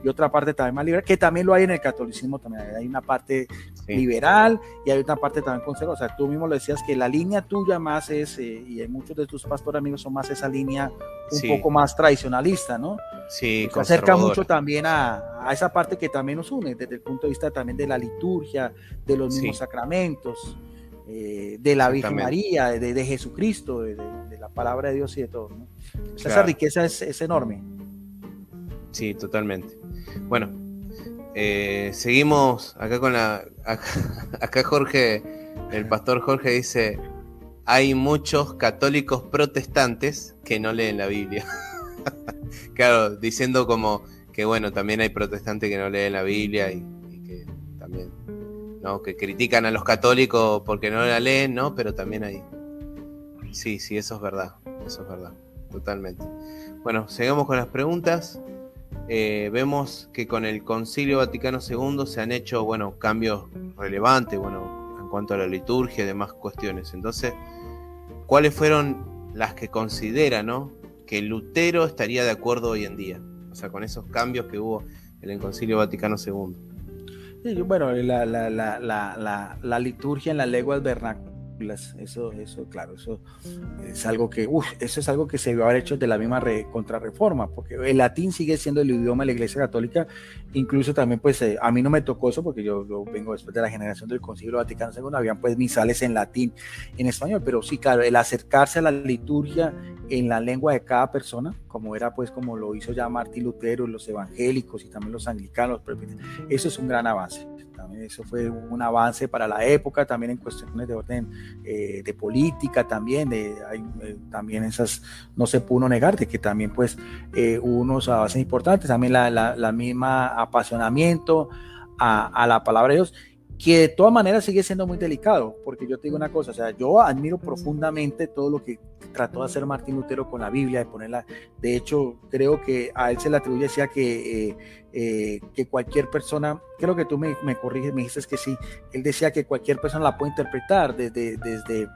y otra parte también más liberal, que también lo hay en el catolicismo, también hay una parte liberal y hay otra parte también conservadora, o sea, tú mismo lo decías que la línea tuya más es, eh, y muchos de tus pastores amigos son más esa línea un poco más tradicionalista, ¿no? Sí, se acerca mucho también a, a, esa parte que también nos une, desde el punto de vista también de la liturgia, de los mismos sacramentos. eh, de la Virgen María, de, Jesucristo, de, la palabra de Dios y de todo. Esa riqueza es, enorme. Sí, totalmente. Bueno, eh, seguimos acá con la... Acá, Jorge, el pastor Jorge dice, hay muchos católicos protestantes que no leen la Biblia. claro, diciendo como que bueno, también hay protestantes que no leen la Biblia y, que también, ¿no? Que critican a los católicos porque no la leen, ¿no? Pero también hay... Sí, sí, eso es verdad, eso es verdad, totalmente. Bueno, seguimos con las preguntas. Eh, vemos que con el Concilio Vaticano II se han hecho, bueno, cambios relevantes, bueno, en cuanto a la liturgia y demás cuestiones. Entonces, ¿cuáles fueron las que considera, ¿no? Que Lutero estaría de acuerdo hoy en día o sea, con esos cambios que hubo en el Concilio Vaticano II. bueno, la, la, la, la, liturgia en las lenguas vernáculas eso, eso, claro, eso es algo que, eso es algo que se vio haber hecho de la misma re, contrarreforma, porque el latín sigue siendo el idioma de la Iglesia Católica, incluso también, pues, eh, a mí no me tocó eso, porque yo, vengo después de la generación del Concilio Vaticano II, habían pues misales en latín, en español, pero sí, claro, el acercarse a la liturgia en la lengua de cada persona, como era pues como lo hizo ya Martín Lutero, los evangélicos y también los anglicanos, eso es un gran avance eso fue un avance para la época, también en cuestiones de orden eh, de política, también, de, hay, eh, también esas, no se pudo negar de que también pues eh, hubo unos avances importantes, también la, la, misma apasionamiento a, a la palabra de Dios que de todas maneras sigue siendo muy delicado, porque yo te digo una cosa, o sea, yo admiro profundamente todo lo que trató de hacer Martín Lutero con la Biblia, de ponerla, de hecho, creo que a él se le atribuye, decía que, eh, eh, que cualquier persona, creo que tú me, me corriges, me dices que sí, él decía que cualquier persona la puede interpretar desde, desde,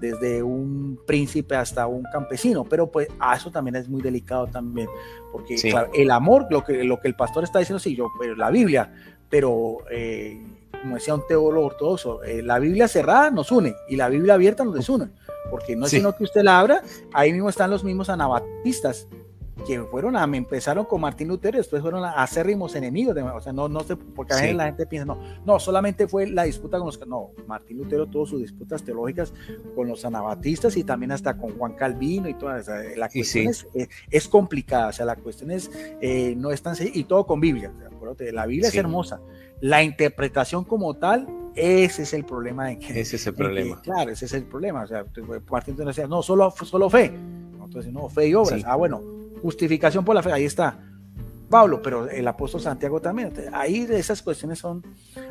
desde un príncipe hasta un campesino, pero pues a eso también es muy delicado también, porque el amor, lo que, lo que el pastor está diciendo, sí, yo, pero la Biblia, pero... Eh, como decía un teólogo ortodoxo, eh, la Biblia cerrada nos une y la Biblia abierta nos desune, porque no es sino que usted la abra, ahí mismo están los mismos anabatistas que fueron a, empezaron con Martín Lutero y después fueron a acérrimos enemigos, de, o sea, no, no sé, porque a veces la gente piensa, no, no, solamente fue la disputa con los, no, Martín Lutero tuvo sus disputas teológicas con los anabatistas y también hasta con Juan Calvino y toda esa, la cuestión es, es, complicada, o sea, la cuestión es, eh, no es tan y todo con Biblia, la Biblia es hermosa, la interpretación como tal, ese es el problema. En que, ese es el problema. claro, ese es el problema. O sea, partiendo de no, solo, solo fe. Entonces, no, fe y obras. Ah, bueno, justificación por la fe, ahí está. Pablo, pero el apóstol Santiago también. Ahí esas cuestiones son,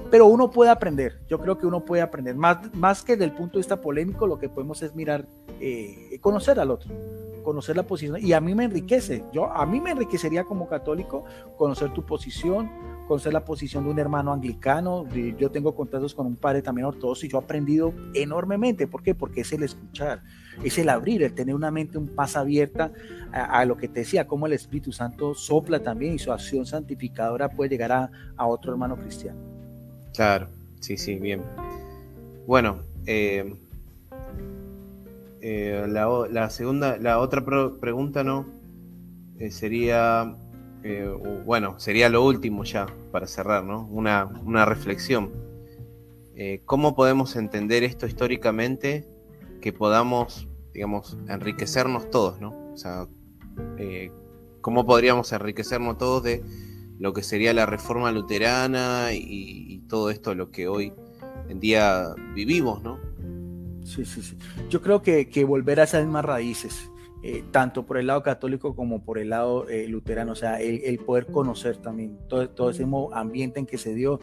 pero uno puede aprender. Yo creo que uno puede aprender más, más que desde el punto de vista polémico, lo que podemos es mirar, eh, conocer al otro conocer la posición y a mí me enriquece. Yo a mí me enriquecería como católico conocer tu posición, conocer la posición de un hermano anglicano. Yo tengo contactos con un padre también ortodoxo y yo he aprendido enormemente. ¿Por qué? Porque es el escuchar, es el abrir, el tener una mente un paso abierta a, lo que te decía, cómo el Espíritu Santo sopla también y su acción santificadora puede llegar a, otro hermano cristiano. Claro, sí, sí, bien. Bueno, eh, eh, la, segunda, la otra pregunta, ¿no? Eh, sería, eh, bueno, sería lo último ya para cerrar, ¿no? Una, reflexión. ¿Cómo podemos entender esto históricamente que podamos, digamos, enriquecernos todos, ¿no? O sea, ¿cómo podríamos enriquecernos todos de lo que sería la reforma luterana y, y todo esto, lo que hoy en día vivimos, ¿no? Sí, sí, sí. Yo creo que, que volver a esas mismas raíces, eh, tanto por el lado católico como por el lado eh, luterano, o sea, el, poder conocer también todo, todo, ese ambiente en que se dio.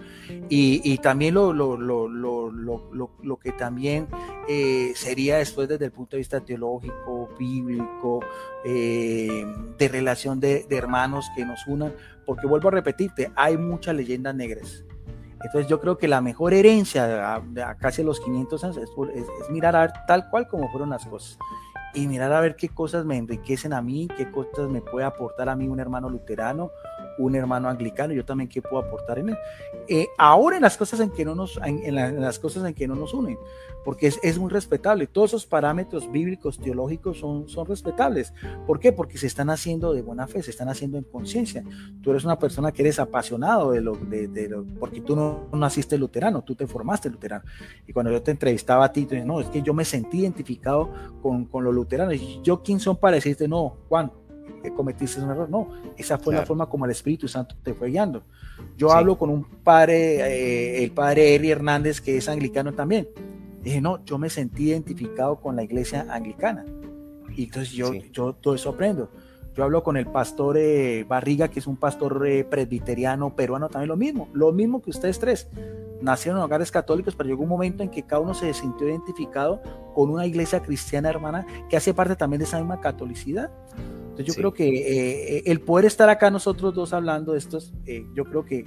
Y, y también lo, lo, lo, lo, que también eh, sería después desde el punto de vista teológico, bíblico, de relación de, de hermanos que nos unan, porque vuelvo a repetirte, hay muchas leyendas negras. Entonces yo creo que la mejor herencia de, casi los 500 años es, mirar a ver tal cual como fueron las cosas. Y mirar a ver qué cosas me enriquecen a mí, qué cosas me puede aportar a mí un hermano luterano, un hermano anglicano, yo también qué puedo aportar en él. Eh, ahora en las cosas en que no nos, en, las cosas en que no nos unen, porque es, es, muy respetable. Todos esos parámetros bíblicos, teológicos son, son respetables. ¿Por qué? Porque se están haciendo de buena fe, se están haciendo en conciencia. Tú eres una persona que eres apasionado de lo, de, de lo, porque tú no, naciste luterano, tú te formaste luterano. Y cuando yo te entrevistaba a ti, tú dices, no, es que yo me sentí identificado con, con los luteranos. Y yo, ¿quién son para decirte, no, Juan, cometiste un error. No, esa fue la forma como el Espíritu Santo te fue guiando. Yo hablo con un padre, eh, el padre Eri Hernández, que es anglicano también. Dije, no, yo me sentí identificado con la iglesia anglicana. Y entonces yo, yo todo eso aprendo. Yo hablo con el pastor eh, Barriga, que es un pastor eh, presbiteriano peruano, también lo mismo, lo mismo que ustedes tres. Nacieron en hogares católicos, pero llegó un momento en que cada uno se sintió identificado con una iglesia cristiana hermana que hace parte también de esa misma catolicidad yo creo que eh, el poder estar acá nosotros dos hablando de estos, eh, yo creo que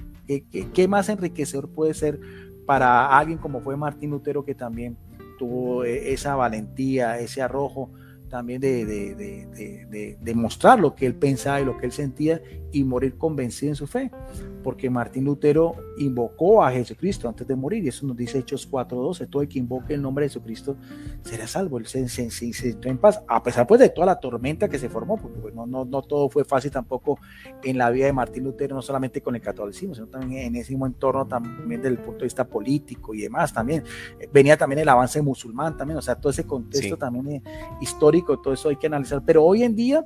qué más enriquecedor puede ser para alguien como fue Martín Lutero que también tuvo eh, esa valentía, ese arrojo también de, de, de, mostrar lo que él pensaba y lo que él sentía y morir convencido en su fe, porque Martín Lutero invocó a Jesucristo antes de morir, y eso nos dice Hechos 4.12, todo el que invoque el nombre de Jesucristo será salvo, él se, se, se, en paz, a pesar pues de toda la tormenta que se formó, porque pues, no, no, no, todo fue fácil tampoco en la vida de Martín Lutero, no solamente con el catolicismo, sino también en ese mismo entorno también desde el punto de vista político y demás, también venía también el avance musulmán también, o sea, todo ese contexto también histórico todo eso hay que analizar. Pero hoy en día,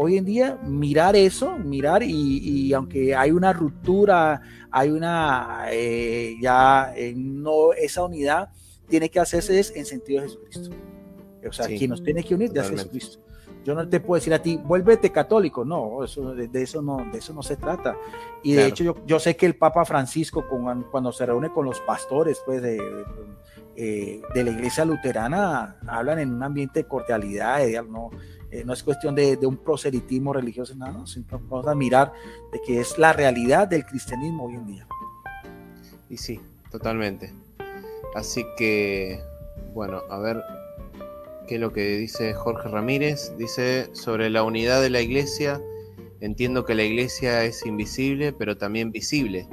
hoy en día, mirar eso, mirar y, aunque hay una ruptura, hay una, eh, ya eh, no, esa unidad tiene que hacerse es en sentido de Jesucristo. O sea, quien nos tiene que unir ya es Jesucristo. Yo no te puedo decir a ti, vuélvete católico. No, eso, de, eso no, de eso no se trata. Y de hecho, yo, yo, sé que el Papa Francisco, cuando se reúne con los pastores, pues, de, eh, de la iglesia luterana hablan en un ambiente de cordialidad, no, eh, no es cuestión de, un proselitismo religioso, nada, no, vamos a mirar de que es la realidad del cristianismo hoy en día. Y sí, totalmente. Así que, bueno, a ver qué es lo que dice Jorge Ramírez. Dice sobre la unidad de la iglesia, entiendo que la iglesia es invisible, pero también visible.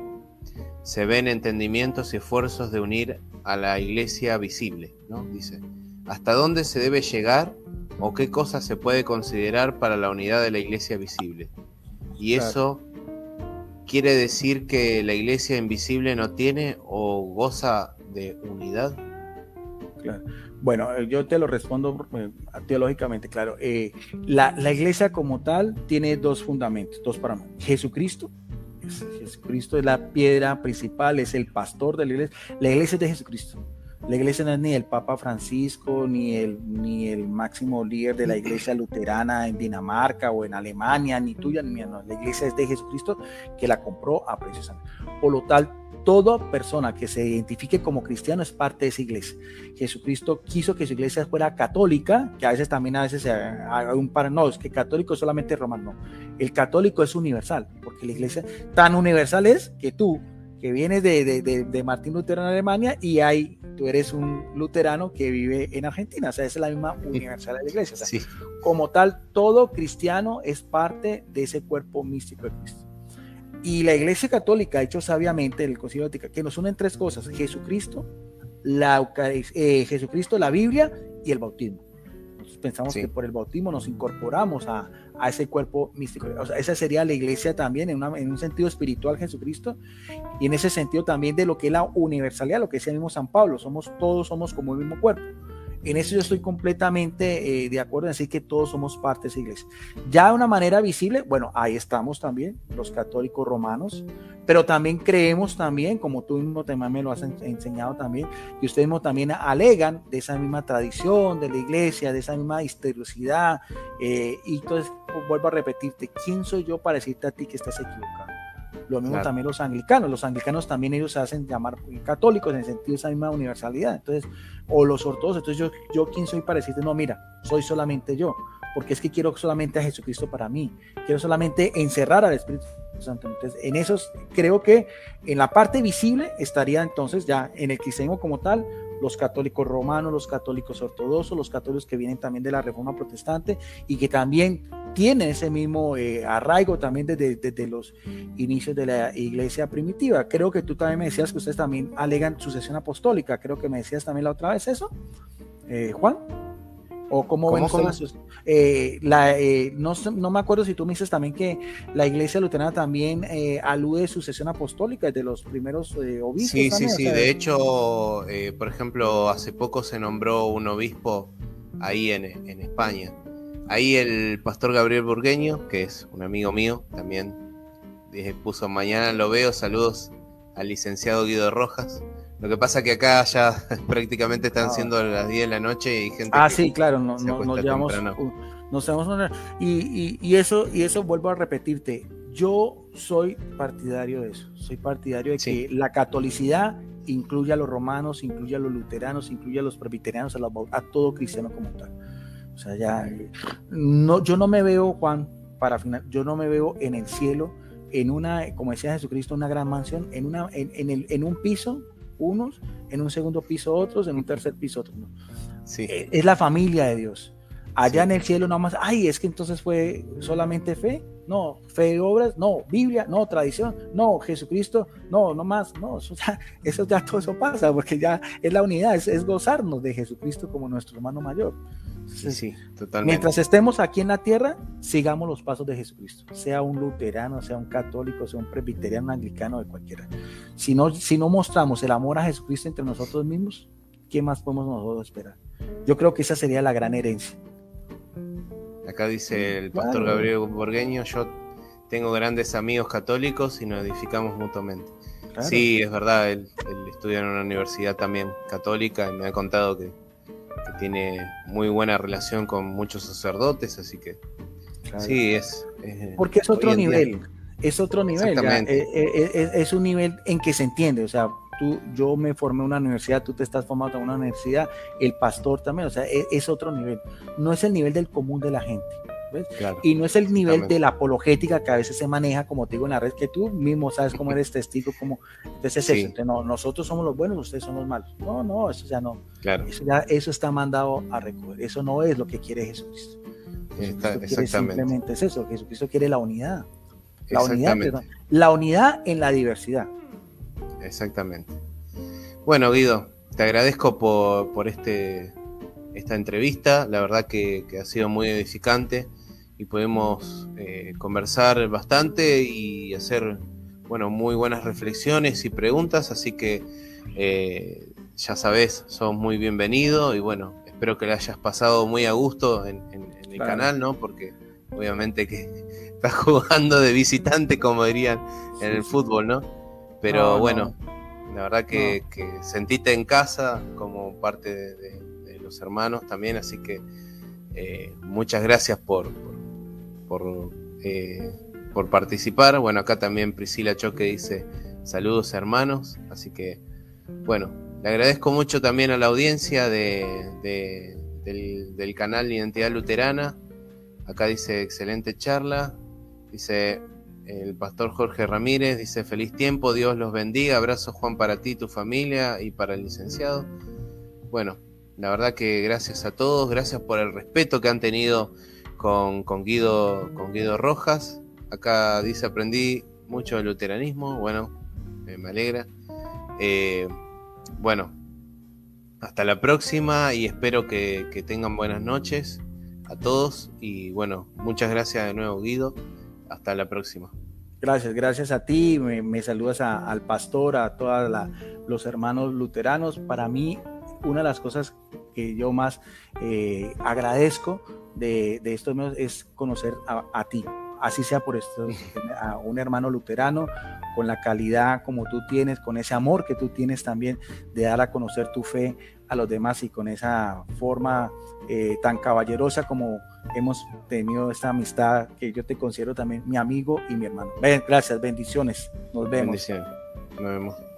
Se ven entendimientos y esfuerzos de unir a la iglesia visible, ¿no? Dice, ¿hasta dónde se debe llegar o qué cosas se puede considerar para la unidad de la iglesia visible? Y eso quiere decir que la iglesia invisible no tiene o goza de unidad. Bueno, yo te lo respondo eh, teológicamente, claro. Eh, la, la, iglesia como tal tiene dos fundamentos, dos para Jesucristo Jesucristo es la piedra principal, es el pastor de la iglesia. La iglesia es de Jesucristo. La iglesia no es ni el Papa Francisco, ni el, ni el máximo líder de la iglesia luterana en Dinamarca o en Alemania, ni tuya ni mía. No. La iglesia es de Jesucristo que la compró a precios Por lo tal, toda persona que se identifique como cristiano es parte de esa iglesia. Jesucristo quiso que su iglesia fuera católica, que a veces también a veces haga un par, no, es que católico es solamente romano. No. El católico es universal, porque la iglesia tan universal es que tú, que vienes de, de, de, Martín Lutero en Alemania y hay, tú eres un luterano que vive en Argentina, o sea, es la misma universal de la iglesia. Como tal, todo cristiano es parte de ese cuerpo místico de Cristo. Y la Iglesia Católica ha hecho sabiamente el Concilio Vaticano que nos unen tres cosas: Jesucristo, la eh, Jesucristo, la Biblia y el bautismo. Nosotros pensamos que por el bautismo nos incorporamos a, a, ese cuerpo místico. O sea, esa sería la iglesia también en, una, en, un sentido espiritual Jesucristo y en ese sentido también de lo que es la universalidad, lo que decía el mismo San Pablo, somos todos somos como el mismo cuerpo. En eso yo estoy completamente eh, de acuerdo en decir que todos somos parte de esa iglesia. Ya de una manera visible, bueno, ahí estamos también, los católicos romanos, pero también creemos también, como tú mismo también me lo has enseñado también, y ustedes también alegan de esa misma tradición de la iglesia, de esa misma historicidad, eh, y entonces vuelvo a repetirte, ¿quién soy yo para decirte a ti que estás equivocado? Lo mismo también los anglicanos. Los anglicanos también ellos se hacen llamar católicos en el sentido de esa misma universalidad. Entonces, o los ortodoxos. Entonces, yo, yo quién soy para decirte, no, mira, soy solamente yo. Porque es que quiero solamente a Jesucristo para mí. Quiero solamente encerrar al Espíritu Santo. Entonces, en esos creo que en la parte visible estaría entonces ya en el cristianismo como tal, los católicos romanos, los católicos ortodoxos, los católicos que vienen también de la Reforma Protestante y que también tienen ese mismo eh, arraigo también desde, desde, los inicios de la iglesia primitiva. Creo que tú también me decías que ustedes también alegan sucesión apostólica, creo que me decías también la otra vez eso, eh, Juan. ¿O cómo, ven eh, la, eh, no, no, me acuerdo si tú me dices también que la iglesia luterana también eh, alude sucesión apostólica de los primeros obispos. Sí, sí, sí. De hecho, por ejemplo, hace poco se nombró un obispo ahí en, en, España. Ahí el pastor Gabriel Burgueño, que es un amigo mío, también puso mañana lo veo. Saludos al licenciado Guido Rojas. Lo que pasa que acá ya prácticamente están ah. siendo las 10 de la noche y gente. Ah, sí, claro, no, nos llevamos. Nos y, y, eso, y eso vuelvo a repetirte. Yo soy partidario de eso. Soy partidario de que la catolicidad incluya a los romanos, incluya a los luteranos, incluya a los presbiterianos, a, a todo cristiano como tal. O sea, ya. No, yo no me veo, Juan, para final, yo no me veo en el cielo, en una, como decía Jesucristo, una gran mansión, en, una, en, en, el, en un piso unos, en un segundo piso otros, en un tercer piso otros. Eh, es la familia de Dios. Allá en el cielo nada más, ay, es que entonces fue solamente fe, no, fe y obras, no, Biblia, no, tradición, no, Jesucristo, no, no más, no, eso ya, eso ya todo eso pasa, porque ya es la unidad, es, gozarnos de Jesucristo como nuestro hermano mayor. Sí, sí, totalmente. Mientras estemos aquí en la tierra, sigamos los pasos de Jesucristo, sea un luterano, sea un católico, sea un presbiteriano, un anglicano, de cualquiera. Si no, si no mostramos el amor a Jesucristo entre nosotros mismos, ¿qué más podemos nosotros esperar? Yo creo que esa sería la gran herencia. Acá dice el pastor Gabriel Borgueño, yo tengo grandes amigos católicos y nos edificamos mutuamente. Sí, es verdad, él, estudia en una universidad también católica y me ha contado que, tiene muy buena relación con muchos sacerdotes, así que sí, es... Porque es otro nivel, es otro nivel, eh, eh, eh, es, un nivel en que se entiende, o sea, tú, yo me formé en una universidad, tú te estás formando en una universidad, el pastor también, o sea, es, es otro nivel, no es el nivel del común de la gente. Y no es el nivel de la apologética que a veces se maneja, como te digo en la red, que tú mismo sabes cómo eres testigo, como entonces es eso. no, nosotros somos los buenos, ustedes son los malos. No, no, eso ya no. Claro. Eso, ya, eso está mandado a recoger. Eso no es lo que quiere Jesucristo. exactamente. simplemente es eso. Jesucristo quiere la unidad. La unidad, la unidad en la diversidad. Exactamente. Bueno, Guido, te agradezco por, por este, esta entrevista. La verdad que, ha sido muy edificante y podemos eh, conversar bastante y hacer bueno, muy buenas reflexiones y preguntas. Así que eh, ya sabes, sos muy bienvenido y bueno, espero que le hayas pasado muy a gusto en, el canal, ¿no? Porque obviamente que estás jugando de visitante, como dirían en el fútbol, ¿no? Pero bueno, la verdad que, sentiste en casa como parte de, los hermanos también, así que eh, muchas gracias por, por, eh, por, participar. Bueno, acá también Priscila Choque dice saludos hermanos, así que bueno, le agradezco mucho también a la audiencia de, del, del canal Identidad Luterana. Acá dice excelente charla. Dice el pastor Jorge Ramírez dice feliz tiempo, Dios los bendiga, abrazo Juan para ti, tu familia y para el licenciado. Bueno, la verdad que gracias a todos, gracias por el respeto que han tenido con, Guido, con Guido Rojas. Acá dice aprendí mucho del luteranismo, bueno, eh, me alegra. Eh, bueno, hasta la próxima y espero que, que tengan buenas noches a todos y bueno, muchas gracias de nuevo Guido. Hasta la próxima. Gracias, gracias a ti. Me, saludas al pastor, a todos los hermanos luteranos. Para mí, una de las cosas que yo más eh, agradezco de, de esto es conocer a, ti, así sea por esto, a un hermano luterano, con la calidad como tú tienes, con ese amor que tú tienes también de dar a conocer tu fe a los demás y con esa forma eh, tan caballerosa como hemos tenido esta amistad que yo te considero también mi amigo y mi hermano. gracias, bendiciones. Nos vemos. Bendiciones. Nos vemos.